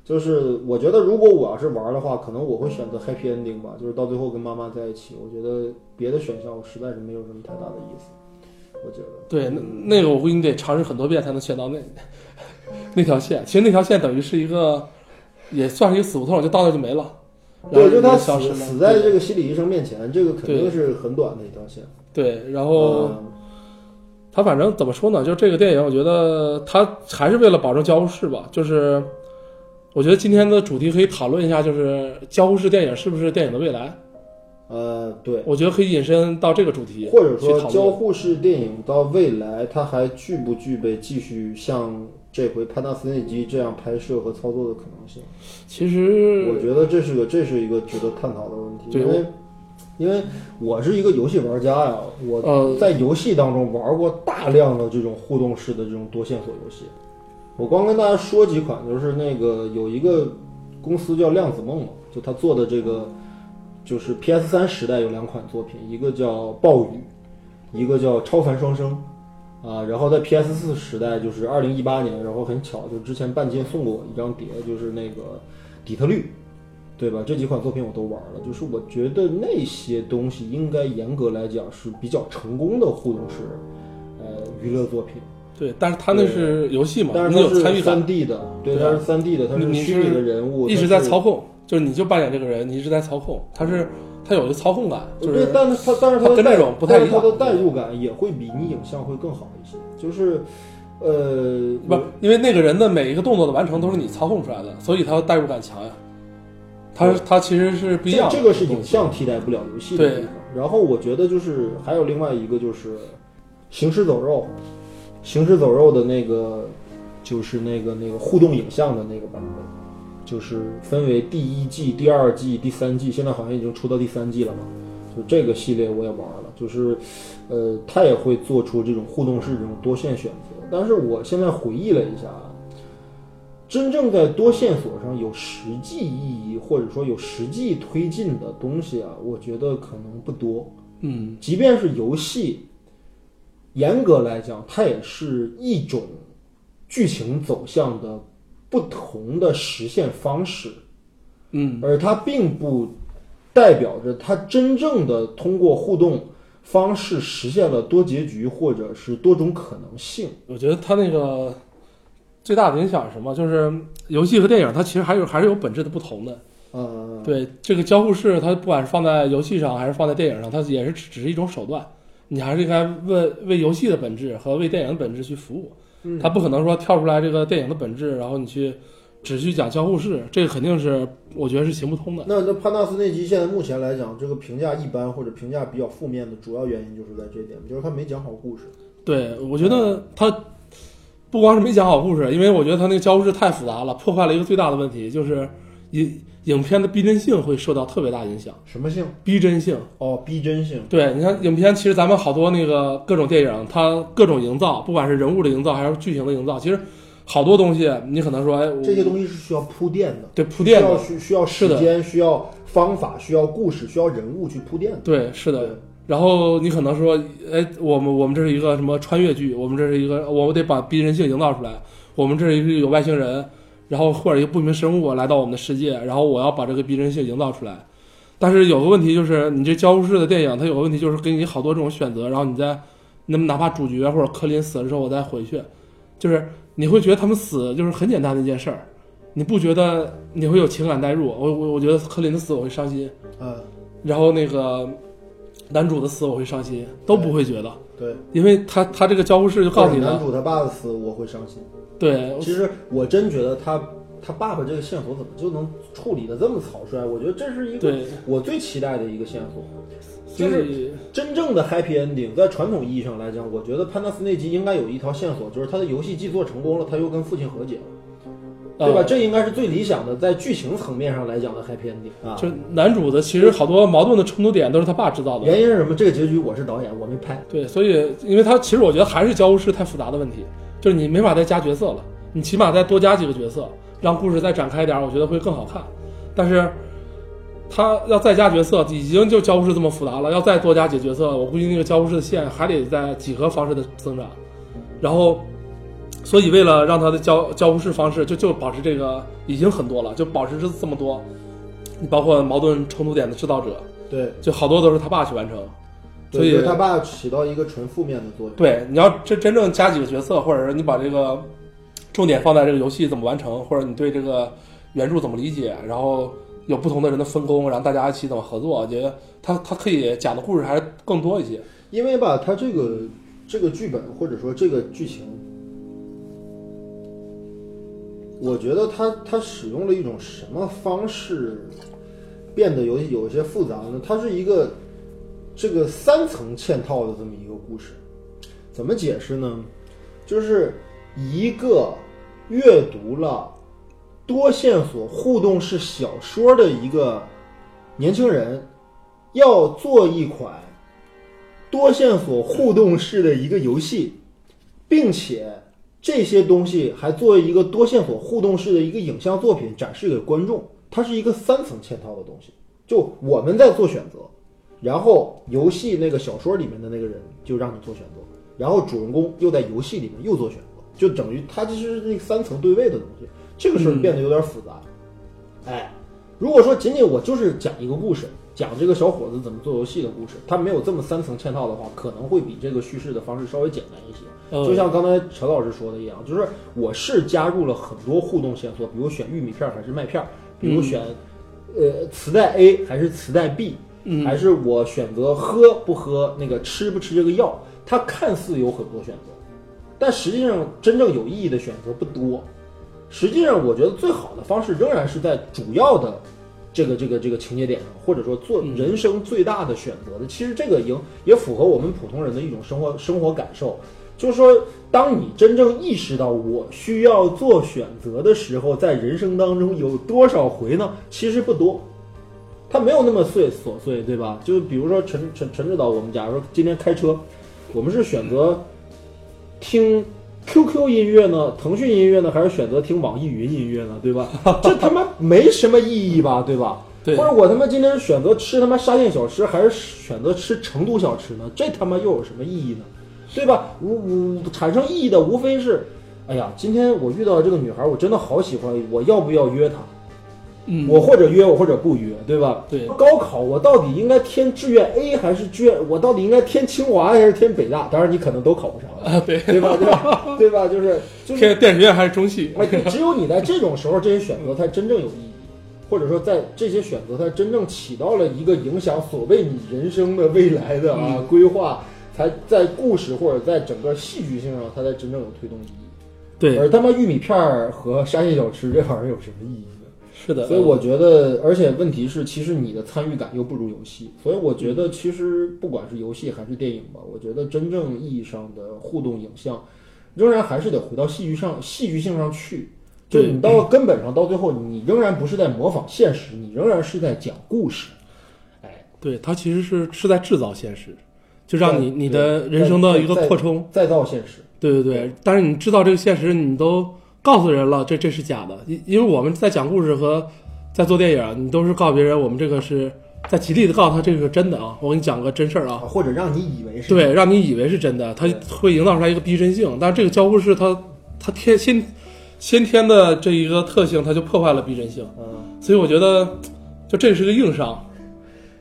就是我觉得，如果我要是玩的话，可能我会选择 happy ending 吧，就是到最后跟妈妈在一起。我觉得别的选项我实在是没有什么太大的意思。我觉得，对，那那个我估计你得尝试很多遍才能选到那那条线。其实那条线等于是一个，也算是一个死胡同，就到那就没了。然后对，就他死。死在这个心理医生面前，这个肯定是很短的一条线。对，然后。嗯他反正怎么说呢？就这个电影，我觉得他还是为了保证交互式吧。就是我觉得今天的主题可以讨论一下，就是交互式电影是不是电影的未来？呃，对，我觉得可以引申到这个主题，或者说。交互式电影到未来，它还具不具备继续像这回潘达斯内基这样拍摄和操作的可能性？其实我觉得这是个这是一个值得探讨的问题，因为因为我是一个游戏玩家呀，我呃在游戏当中玩过大量的这种互动式的这种多线索游戏。我光跟大家说几款，就是那个有一个公司叫量子梦嘛，就他做的这个就是 PS 三时代有两款作品，一个叫暴雨，一个叫超凡双生。啊，然后在 PS 四时代，就是二零一八年，然后很巧，就之前半斤送过我一张碟，就是那个底特律，对吧？这几款作品我都玩了，就是我觉得那些东西应该严格来讲是比较成功的互动式，呃，娱乐作品。对，但是他那是游戏嘛，但你是它是三 D 的，对，对它是三 D 的，它你你虚拟的人物，一直在操控，就是你就扮演这个人，你一直在操控，他是他有一个操控感，就是对，但是他但是它的代它跟那种不太一样但是它的代入感也会比你影像会更好一些，就是呃，不，因为那个人的每一个动作的完成都是你操控出来的，所以他代入感强呀。他对他其实是不一样的这这个是影像替代不了游戏的对地方。然后我觉得就是还有另外一个就是《行尸走肉》，《行尸走肉》的那个就是那个那个互动影像的那个版本，就是分为第一季、第二季、第三季，现在好像已经出到第三季了嘛。就这个系列我也玩了，就是呃，它也会做出这种互动式这种多线选择。但是我现在回忆了一下啊，真正在多线索上有实际意义或者说有实际推进的东西啊，我觉得可能不多。嗯，即便是游戏，严格来讲，它也是一种剧情走向的不同的实现方式，嗯，而它并不代表着它真正的通过互动方式实现了多结局或者是多种可能性。我觉得它那个最大的影响是什么？就是游戏和电影，它其实还有还是有本质的不同的。嗯，对这个交互式，它不管是放在游戏上还是放在电影上，它也是只只是一种手段。你还是应该为为游戏的本质和为电影的本质去服务。嗯它不可能说跳出来这个电影的本质，然后你去只去讲交互式，这个肯定是我觉得是行不通的。那那潘纳斯那集现在目前来讲，这个评价一般或者评价比较负面的主要原因就是在这点，就是他没讲好故事。对，我觉得他不光是没讲好故事，因为我觉得他那个交互式太复杂了，破坏了一个最大的问题，就是影影片的逼真性会受到特别大影响。什么性？逼真性，哦，逼真性。对，你看影片，其实咱们好多那个各种电影，它各种营造，不管是人物的营造还是剧情的营造，其实好多东西你可能说，哎，这些东西是需要铺垫的，对铺垫的，需要需需要时间，需要方法，需要故事，需要人物去铺垫的。对，是的。然后你可能说，哎，我们我们这是一个什么穿越剧，我们这是一个，我们得把逼真性营造出来，我们这是一个有外星人，然后或者一个不明生物来到我们的世界，然后我要把这个逼真性营造出来。但是有个问题就是，你这交互式的电影，它有个问题就是给你好多这种选择，然后你再，那么哪怕主角或者柯林死了之后，我再回去，就是你会觉得他们死就是很简单的一件事儿，你不觉得你会有情感代入？我我我觉得柯林的死我会伤心，嗯，然后那个男主的死我会伤心，都不会觉得，对。因为他他这个交互式就告诉你了，男主他爸的死我会伤心。对，其实我真觉得他他爸爸这个线索怎么就能处理的这么草率？我觉得这是一个对，我最期待的一个线索。就是真正的 happy ending，在传统意义上来讲，我觉得潘达斯内基应该有一条线索，就是他的游戏既做成功了，他又跟父亲和解了，对吧？呃这应该是最理想的，在剧情层面上来讲的 happy ending 啊。就男主的其实好多矛盾的冲突点都是他爸制造的。原因是什么？这个结局我是导演，我没拍。对，所以因为他其实我觉得还是交互式太复杂的问题，就是你没法再加角色了，你起码再多加几个角色，让故事再展开一点，我觉得会更好看。但是他要再加角色，已经就交互式这么复杂了，要再多加几个角色，我估计那个交互式的线还得在几何方式的增长。然后，所以为了让他的交交互式方式就就保持这个已经很多了，就保持这这么多，你包括矛盾冲突点的制造者，对，就好多都是他爸去完成。所以他爸起到一个纯负面的作用。对，你要真真正加几个角色，或者是你把这个重点放在这个游戏怎么完成，或者你对这个原著怎么理解，然后有不同的人的分工，然后大家一起怎么合作，我觉得他他可以讲的故事还是更多一些。因为吧，他这个这个剧本或者说这个剧情，我觉得他他使用了一种什么方式变得有有些复杂呢？它是一个这个三层嵌套的这么一个故事，怎么解释呢？就是一个阅读了多线索互动式小说的一个年轻人，要做一款多线索互动式的一个游戏，并且这些东西还作为一个多线索互动式的一个影像作品展示给观众，它是一个三层嵌套的东西。就我们在做选择，然后游戏那个小说里面的那个人就让你做选择，然后主人公又在游戏里面又做选择，就等于它其实是那三层对位的东西。这个事儿变得有点复杂。哎，如果说仅仅我就是讲一个故事，讲这个小伙子怎么做游戏的故事，他没有这么三层嵌套的话，可能会比这个叙事的方式稍微简单一些。嗯就像刚才陈老师说的一样，就是我是加入了很多互动线索，比如选玉米片儿还是麦片儿，比如选、呃磁带 A 还是磁带 B，、嗯还是我选择喝不喝那个吃不吃这个药，它看似有很多选择，但实际上真正有意义的选择不多。实际上，我觉得最好的方式仍然是在主要的这个这个这个情节点上，或者说做嗯人生最大的选择的。其实这个也也符合我们普通人的一种生活生活感受，就是说，当你真正意识到我需要做选择的时候，在人生当中有多少回呢？其实不多。它没有那么碎琐碎，对吧？就比如说陈陈陈指导，我们假如说今天开车，我们是选择听 QQ 音乐呢，腾讯音乐呢，还是选择听网易云音乐呢？对吧？这他妈没什么意义吧？对吧？对或者我他妈今天选择吃他妈沙县小吃，还是选择吃成都小吃呢？这他妈又有什么意义呢？对吧？无无产生意义的无非是，哎呀，今天我遇到这个女孩，我真的好喜欢，我要不要约她？嗯，我或者约我或者不约，对吧？对高考我到底应该填志愿 A 还是志愿？我到底应该填清华还是填北大？当然你可能都考不上，啊，对，对吧？对吧？对吧？就是就是，电电影学院还是中戏，哎，只有你在这种时候，这些选择才真正有意义，或者说在这些选择才真正起到了一个影响所谓你人生的未来的啊、嗯规划，才在故事或者在整个戏剧性上，它才真正有推动意义。对，而他妈玉米片儿和沙县小吃这玩意儿有什么意义呢？是的，所以我觉得，而且问题是，其实你的参与感又不如游戏，所以我觉得，其实不管是游戏还是电影吧，我觉得真正意义上的互动影像，仍然还是得回到戏剧上戏剧性上去。就对你到根本上，到最后，你仍然不是在模仿现实，你仍然是在讲故事。哎，对，它其实是是在制造现实，就让你你的人生的一个扩充。再造现实。对对对，但是你知道这个现实，你都告诉人了，这这是假的，因因为我们在讲故事和在做电影，你都是告诉别人我们这个是在极力的告诉他这个是真的啊，我给你讲个真事儿啊，啊，或者让你以为是对，让你以为是真的，它会营造出来一个逼真性。但是这个交互式它它天先先天的这一个特性，它就破坏了逼真性。嗯，所以我觉得，就这是个硬伤，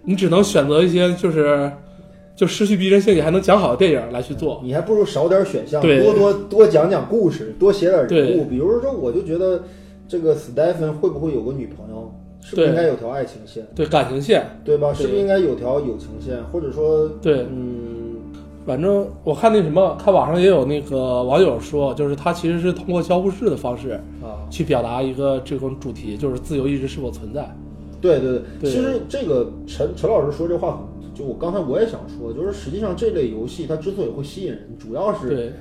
你只能选择一些就是就失去逼真性，你还能讲好的电影来去做。你还不如少点选项，对多多多讲讲故事，多写点人物。比如说，我就觉得这个 Stephen 会不会有个女朋友？是不是应该有条爱情线，对感情线，对吧？是不是应该有条友情线，或者说，对，嗯，反正我看那什么，看网上也有那个网友说，就是他其实是通过交互式的方式啊，去表达一个这种主题，就是自由意志是否存在。对对对其实这个陈陈老师说这话很，就我刚才我也想说，就是实际上这类游戏它之所以会吸引人，主要是对，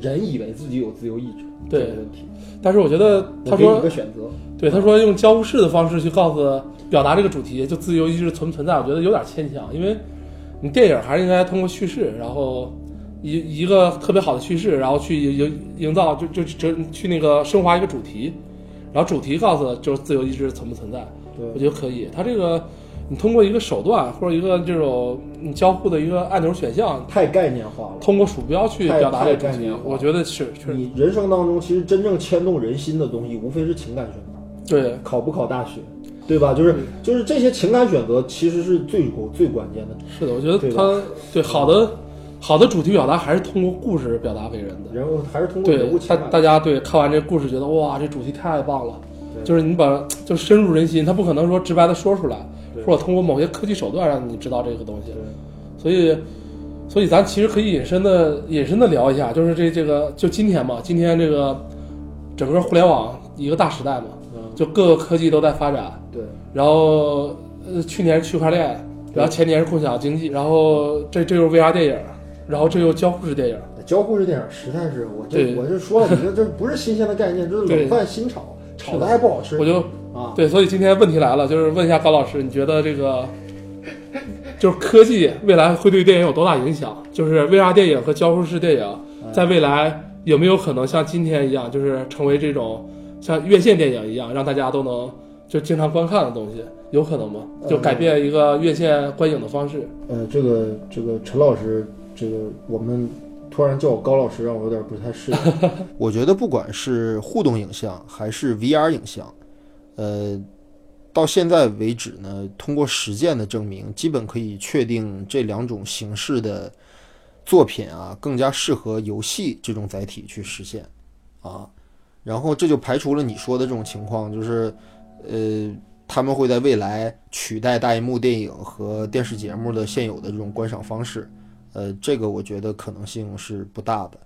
人以为自己有自由意志对这个问题。但是我觉得他我给你一，个选择，对他说用交互式的方式去告诉表达这个主题，就自由意志存不存在，我觉得有点牵强，因为你电影还是应该通过叙事，然后一一个特别好的叙事，然后去营营造，就就就去那个升华一个主题，然后主题告诉就是自由意志存不存在。我觉得可以。他这个，你通过一个手段或者一个这种你交互的一个按钮选项，太概念化了。通过鼠标去表达这个概念化，我觉得是是，你人生当中其实真正牵动人心的东西，无非是情感选择，对考不考大学，对吧？就是就是这些情感选择，其实是最最关键的。是的，我觉得对吧它对好的好的主题表达还是通过故事表达给人的。人物还是通过人对物，情感。大大家对看完这故事觉得哇，这主题太棒了，就是你把就深入人心，他不可能说直白的说出来，对或者通过某些科技手段让你知道这个东西。对。所以，所以咱其实可以隐身的隐身的聊一下，就是这这个就今天嘛，今天这个整个互联网一个大时代嘛，嗯，就各个科技都在发展，对。然后呃去年是区块链，然后前年是共享经济，然后这这又是 VR 电影，然后这又交互式电影，交互式电影实在是我这我就说了，你这这不是新鲜的概念，这是对。冷饭新炒，炒的。还不好吃。我就啊。对，所以今天问题来了，就是问一下高老师，你觉得这个就是科技未来会对电影有多大影响？就是 VR 电影和交互式电影嗯在未来有没有可能像今天一样，就是成为这种像院线电影一样，让大家都能就经常观看的东西？有可能吗？就改变一个院线观影的方式？呃，这个这个陈老师，这个我们突然叫我高老师，让我有点不太适应。我觉得不管是互动影像还是 VR 影像，呃，到现在为止呢，通过实践的证明，基本可以确定这两种形式的作品啊，更加适合游戏这种载体去实现啊。然后这就排除了你说的这种情况，就是呃。他们会在未来取代大银幕电影和电视节目的现有的这种观赏方式，呃，这个我觉得可能性是不大的。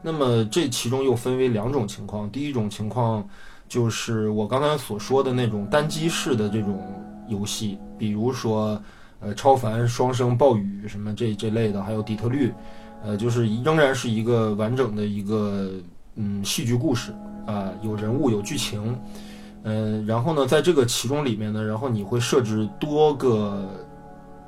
那么这其中又分为两种情况，第一种情况就是我刚才所说的那种单机式的这种游戏，比如说呃超凡、双生、暴雨什么这这类的，还有底特律，呃，就是仍然是一个完整的一个嗯戏剧故事啊、有人物有剧情。嗯，然后呢，在这个其中里面呢，然后你会设置多个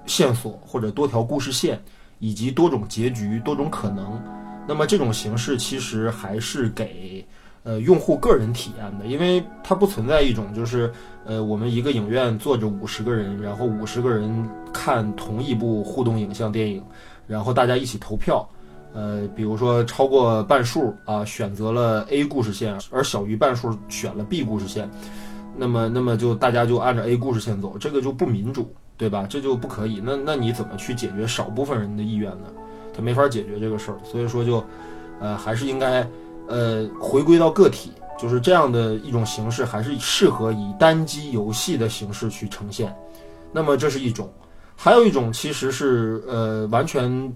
线索或者多条故事线，以及多种结局、多种可能。那么这种形式其实还是给呃用户个人体验的，因为它不存在一种就是呃我们一个影院坐着五十个人，然后五十个人看同一部互动影像电影，然后大家一起投票。呃，比如说超过半数啊选择了 A 故事线，而小于半数选了 B 故事线，那么那么就大家就按照 A 故事线走，这个就不民主，对吧？这就不可以。那那你怎么去解决少部分人的意愿呢？他没法解决这个事儿，所以说就，呃，还是应该呃回归到个体，就是这样的一种形式，还是适合以单机游戏的形式去呈现。那么这是一种，还有一种其实是呃完全。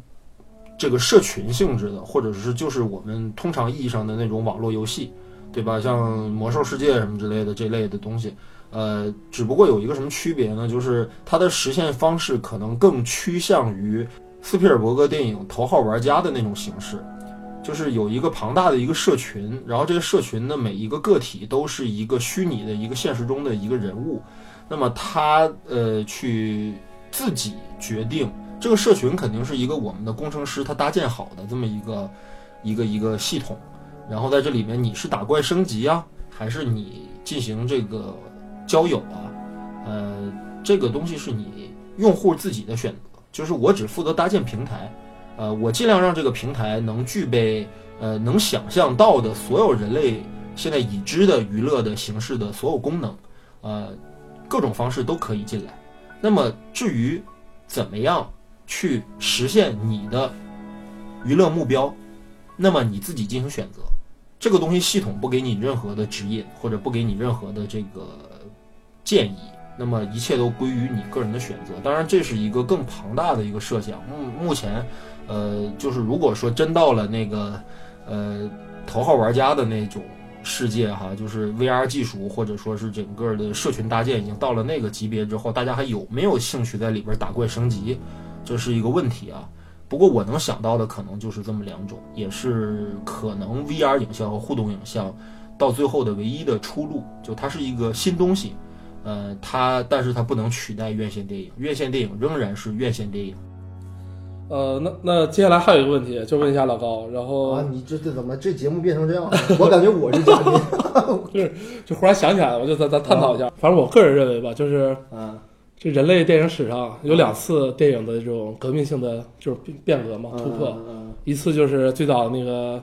这个社群性质的，或者是就是我们通常意义上的那种网络游戏，对吧？像魔兽世界什么之类的这类的东西，呃，只不过有一个什么区别呢？就是它的实现方式可能更趋向于斯皮尔伯格电影《头号玩家》的那种形式，就是有一个庞大的一个社群，然后这个社群的每一个个体都是一个虚拟的一个现实中的一个人物，那么他呃去自己决定这个社群肯定是一个我们的工程师他搭建好的这么一个一个一个系统，然后在这里面你是打怪升级啊，还是你进行这个交友啊，呃，这个东西是你用户自己的选择，就是我只负责搭建平台。呃，我尽量让这个平台能具备呃能想象到的所有人类现在已知的娱乐的形式的所有功能，呃，各种方式都可以进来。那么至于怎么样去实现你的娱乐目标，那么你自己进行选择。这个东西系统不给你任何的指引，或者不给你任何的这个建议。那么一切都归于你个人的选择。当然，这是一个更庞大的一个设想。目目前。呃，就是如果说真到了那个，呃，头号玩家的那种世界哈，就是 VR 技术或者说是整个的社群搭建已经到了那个级别之后，大家还有没有兴趣在里边打怪升级，这是一个问题啊。不过我能想到的可能就是这么两种，也是可能 VR 影像和互动影像到最后的唯一的出路。就它是一个新东西，呃，它但是它不能取代院线电影，院线电影仍然是院线电影。呃，那那接下来还有一个问题，就问一下老高，然后啊，你这这怎么这节目变成这样？我感觉我是嘉宾，就是就忽然想起来了，我就咱咱探讨一下。反正我个人认为吧，就是啊，这人类电影史上有两次电影的这种革命性的就是变变革嘛突破，一次就是最早那个。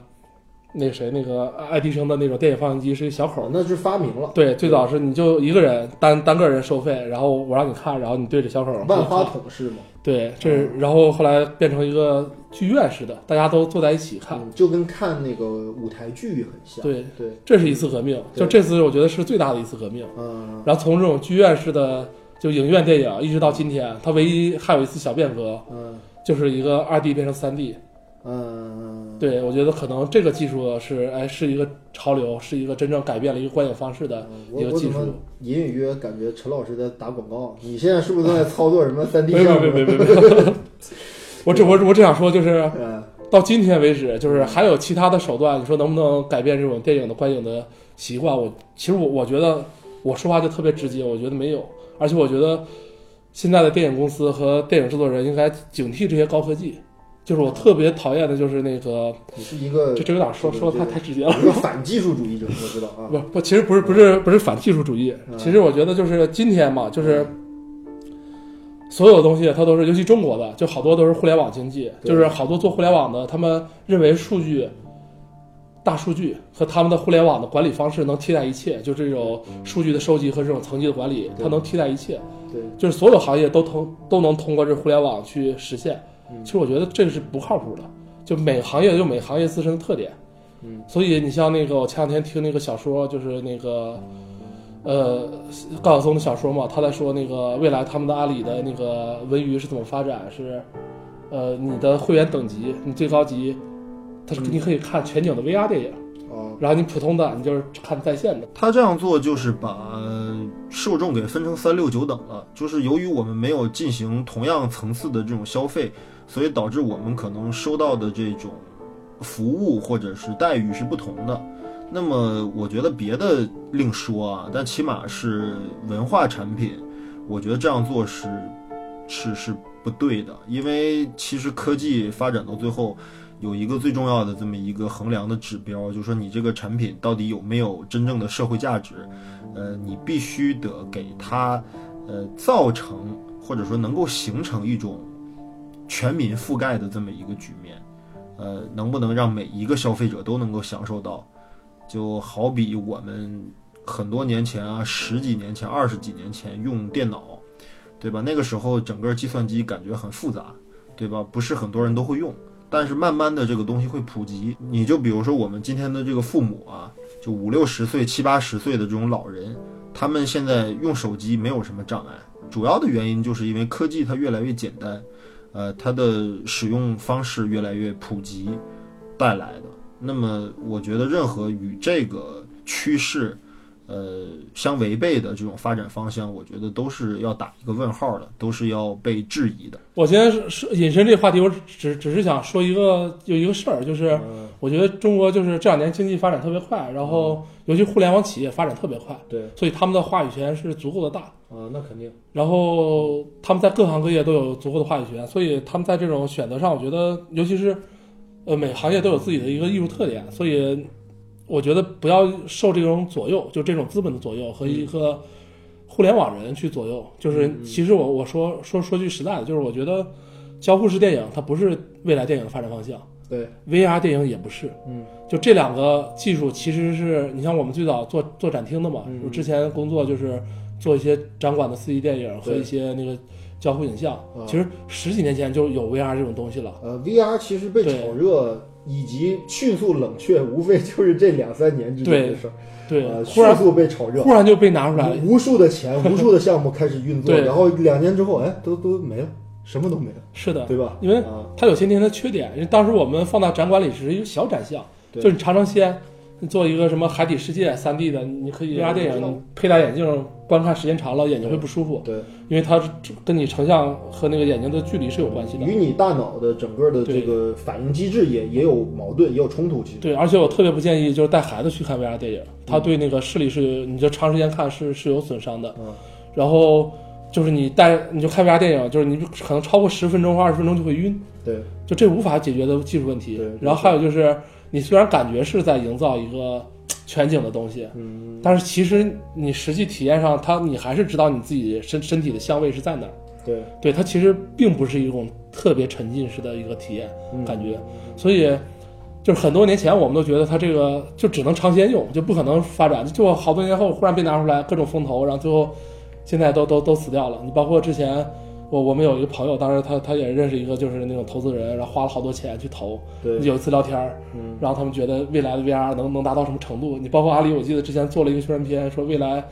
那谁，那个爱迪生的那种电影放映机是一小口，那是发明了。对，最早是你就一个人单单个人收费，然后我让你看，然后你对着小口。万花筒式吗？对，这然后后来变成一个剧院式的，大家都坐在一起看，就跟看那个舞台剧很像。对对，这是一次革命，就这次我觉得是最大的一次革命。嗯。然后从这种剧院式的就影院电影，一直到今天，它唯一还有一次小变革，嗯，就是一个二 D 变成三 D。嗯，对，我觉得可能这个技术是，哎，是一个潮流，是一个真正改变了一个观影方式的一个技术。隐隐约感觉陈老师在打广告，你现在是不是在操作什么三 D 项目？别别别别别！我只我我只想说，就是到今天为止，就是还有其他的手段，你说能不能改变这种电影的观影的习惯？我其实我我觉得我说话就特别直接，我觉得没有，而且我觉得现在的电影公司和电影制作人应该警惕这些高科技。就是我特别讨厌的，就是那个，你是一个，这这有点说说太太直接了，一个反技术主义者，我知道啊。不不，其实不是不是不是反技术主义，其实我觉得就是今天嘛，就是所有东西它都是，尤其中国的，就好多都是互联网经济，就是好多做互联网的，他们认为数据、大数据和他们的互联网的管理方式能替代一切，就这种数据的收集和这种层级的管理，它能替代一切。对，就是所有行业都通都能通过这互联网去实现。其实我觉得这个是不靠谱的，就每个行业有每个行业自身的特点，嗯，所以你像那个我前两天听那个小说，就是那个，呃，高晓松的小说嘛，他在说那个未来他们的阿里的那个文娱是怎么发展，是，呃，你的会员等级，你最高级，他你可以看全景的 VR 电影，哦，然后你普通的你就是看在线的。他这样做就是把受众给分成三六九等了，就是由于我们没有进行同样层次的这种消费。所以导致我们可能收到的这种服务或者是待遇是不同的。那么我觉得别的另说啊，但起码是文化产品，我觉得这样做是是是不对的。因为其实科技发展到最后，有一个最重要的这么一个衡量的指标，就是说你这个产品到底有没有真正的社会价值。呃，你必须得给它呃造成或者说能够形成一种。全民覆盖的这么一个局面，呃，能不能让每一个消费者都能够享受到？就好比我们很多年前啊，十几年前、二十几年前用电脑，对吧？那个时候整个计算机感觉很复杂，对吧？不是很多人都会用。但是慢慢的这个东西会普及。你就比如说我们今天的这个父母啊，就五六十岁、七八十岁的这种老人，他们现在用手机没有什么障碍。主要的原因就是因为科技它越来越简单。呃，它的使用方式越来越普及带来的。那么，我觉得任何与这个趋势，呃相违背的这种发展方向，我觉得都是要打一个问号的，都是要被质疑的。我今天是是引申这个话题，我只只是想说一个有一个事儿，就是嗯，我觉得中国就是这两年经济发展特别快，然后尤其互联网企业发展特别快，对所以他们的话语权是足够的大。啊，那肯定，然后他们在各行各业都有足够的话语权，所以他们在这种选择上，我觉得尤其是呃每行业都有自己的一个艺术特点，所以我觉得不要受这种左右，就这种资本的左右和一个互联网人去左右。就是其实我我说说说句实在的，就是我觉得交互式电影它不是未来电影的发展方向对，，VR 电影也不是。嗯就这两个技术，其实是你像我们最早做做展厅的嘛，嗯我之前工作就是做一些展馆的 4D 电影和一些那个交互影像。啊其实十几年前就有 VR 这种东西了。呃，VR 其实被对炒热以及迅速冷却，无非就是这两三年之间的事儿。对，呃，迅速被炒热，忽然就被拿出来了。无无数的钱，无数的项目开始运作，对然后两年之后，哎，都都没了，什么都没了，是的，对吧？因为啊，它有先天的缺点。因为当时我们放到展馆里是一个小展项，对就是你尝尝鲜，你做一个什么海底世界三 D 的，你可以对 VR 电影，佩戴眼镜观看时间长了，眼睛会不舒服，对，因为它是跟你成像和那个眼睛的距离是有关系的。与你大脑的整个的这个反应机制也也有矛盾，也有冲突。其实，对，而且我特别不建议就是带孩子去看 VR 电影，他对那个视力是，你就长时间看是是有损伤的。嗯，然后就是你带你就看 VR 电影，就是你可能超过十分钟或二十分钟就会晕，对，就这无法解决的技术问题对。然后还有就是，你虽然感觉是在营造一个 全景的东西，嗯，但是其实你实际体验上，它你还是知道你自己身身体的相位是在哪儿。对，对，它其实并不是一种特别沉浸式的一个体验。嗯感觉，所以就是很多年前我们都觉得它这个就只能尝鲜用，就不可能发展，就好多年后忽然被拿出来各种风投，然后最后现在都都都死掉了。你包括之前我我们有一个朋友，当时他他也认识一个就是那种投资人，然后花了好多钱去投，对，有一次聊天儿，嗯，然后他们觉得未来的 VR 能能达到什么程度？你包括阿里，我记得之前做了一个宣传片，说未来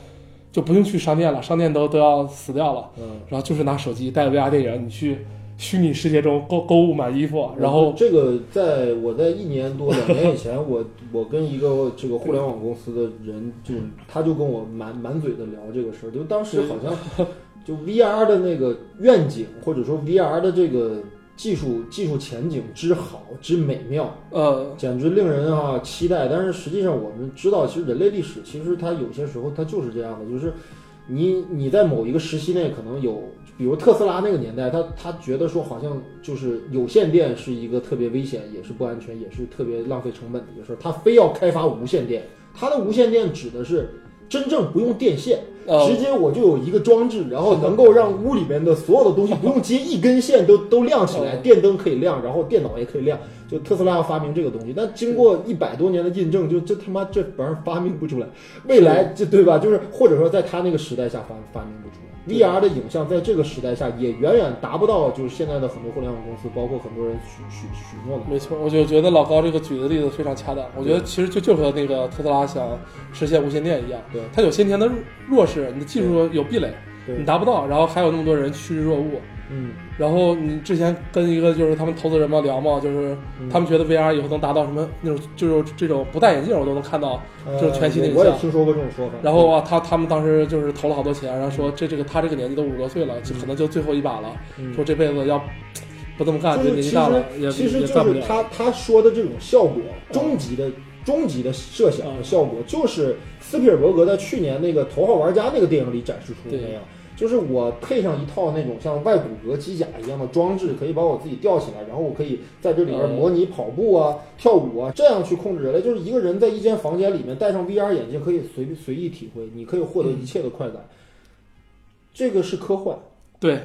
就不用去商店了，商店都都要死掉了。嗯。然后就是拿手机带 VR 电影，你去虚拟世界中购购物买衣服，然后这个在我在一年多两年以前，我我跟一个这个互联网公司的人，就他就跟我满满嘴的聊这个事儿，就当时好像 就 VR 的那个愿景，或者说 VR 的这个技术技术前景之好之美妙，呃，简直令人啊期待。但是实际上我们知道，其实人类历史其实它有些时候它就是这样的，就是你你在某一个时期内可能有，比如特斯拉那个年代，他他觉得说好像就是有线电是一个特别危险，也是不安全，也是特别浪费成本的一个事儿，他非要开发无线电。他的无线电指的是真正不用电线，呃直接我就有一个装置，然后能够让屋里面的所有的东西不用接一根线都都亮起来，嗯电灯可以亮，然后电脑也可以亮。就特斯拉要发明这个东西，但经过一百多年的印证，就这他妈这玩意儿发明不出来，未来这对吧？就是或者说在他那个时代下发发明不出来。VR 的影像在这个时代下也远远达不到，就是现在的很多互联网公司，包括很多人许许许诺的。没错，我就觉得老高这个举的例子非常恰当。我觉得其实就就和那个特斯拉想实现无线电一样，对它有先天的弱势，你的技术有壁垒，对你达不到，然后还有那么多人趋之若鹜。嗯，然后你之前跟一个就是他们投资人嘛聊嘛，就是嗯他们觉得 VR 以后能达到什么那种，就是这种不戴眼镜我都能看到就是全息的影像。呃我也听说过这种说法。然后啊，他他们当时就是投了好多钱，然后说这这个他这个年纪都五十多岁了，就可能就最后一把了，嗯说这辈子要不这么干，就年纪大了实也其实就。是他他说的这种效果，终极的终极的设想的效果，就是斯皮尔伯格在去年那个《头号玩家》那个电影里展示出的那样。就是我配上一套那种像外骨骼机甲一样的装置，可以把我自己吊起来，然后我可以在这里边嗯模拟跑步啊、跳舞啊，这样去控制人类。就是一个人在一间房间里面戴上 VR 眼镜，可以随随意体会，你可以获得一切的快感。这个是科幻。对，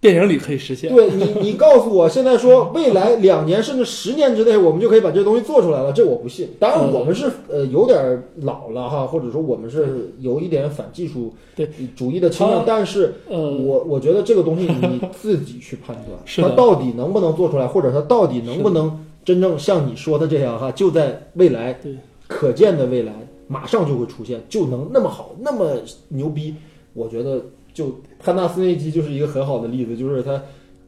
电影里可以实现。对你，你告诉我，现在说未来两年甚至十年之内，我们就可以把这东西做出来了，这我不信。当然，嗯我们是呃有点老了哈，或者说我们是有一点反技术对主义的倾向，但是呃，我我觉得这个东西你自己去判断，它到底能不能做出来，或者它到底能不能真正像你说的这样哈，就在未来可见的未来马上就会出现，就能那么好，那么牛逼。我觉得就潘纳斯那集就是一个很好的例子，就是他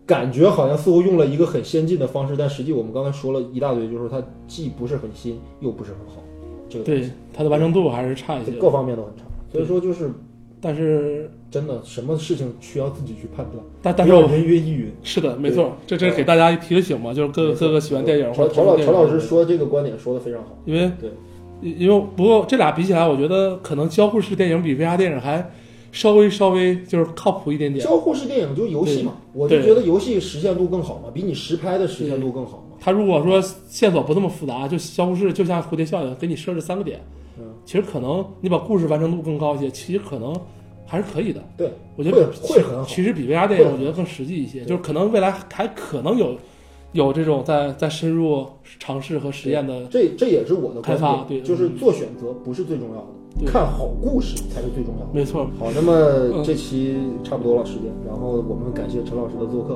感觉好像似乎用了一个很先进的方式，但实际我们刚才说了一大堆，就是它既不是很新，又不是很好。这个对它的完成度还是差一些，各方面都很差。所以说就是但是真的，什么事情需要自己去判断，但但是我不要人云亦云。是的，没错，这这是给大家提个醒嘛，就是各各个喜欢电影或者曹曹老电影曹老师说这个观点说的非常好。因为对因为不过这俩比起来，我觉得可能交互式电影比 VR 电影还稍微稍微就是靠谱一点点。交互式电影就是游戏嘛，我就觉得游戏实现度更好嘛，比你实拍的实现度更好嘛。他如果说线索不那么复杂，就交互式就像蝴蝶效应，给你设置三个点，嗯，其实可能你把故事完成度更高一些，其实可能还是可以的。对，我觉得会会很好其实比 VR 电影我觉得更实际一些，就是可能未来还可能有有这种在在深入尝试和实验的。这这也是我的观开发点，对就是做选择不是最重要的，对看好故事才是最重要的。没错，好，那么这期差不多了时间，然后我们感谢陈老师的做客，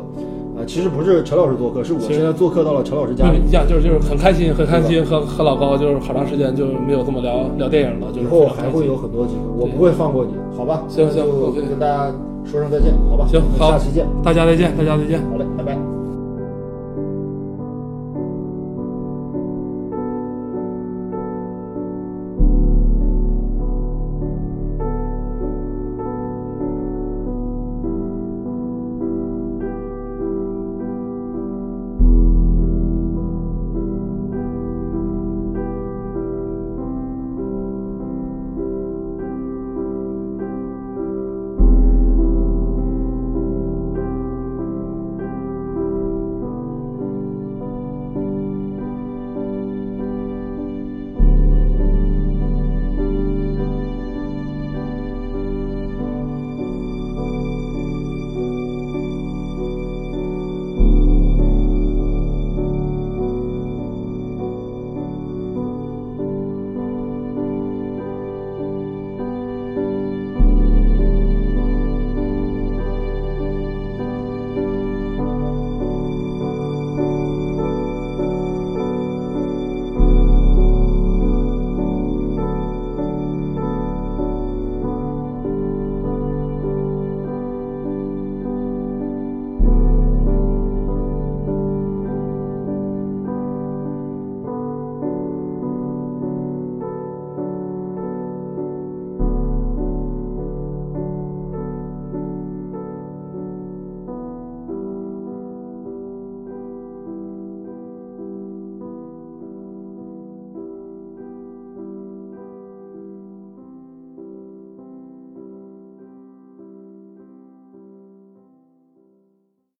啊、其实不是陈老师做客，是我现在做客到了陈老师家里。嗯，一样就是就是很开心，很开心和和老高就是好长时间就没有这么聊聊电影了，就是以后还会有很多机会，我不会放过你，好吧？行行我就跟大家说声再见，好吧？行好。下期见，大家再见，大家再见。好嘞，拜拜。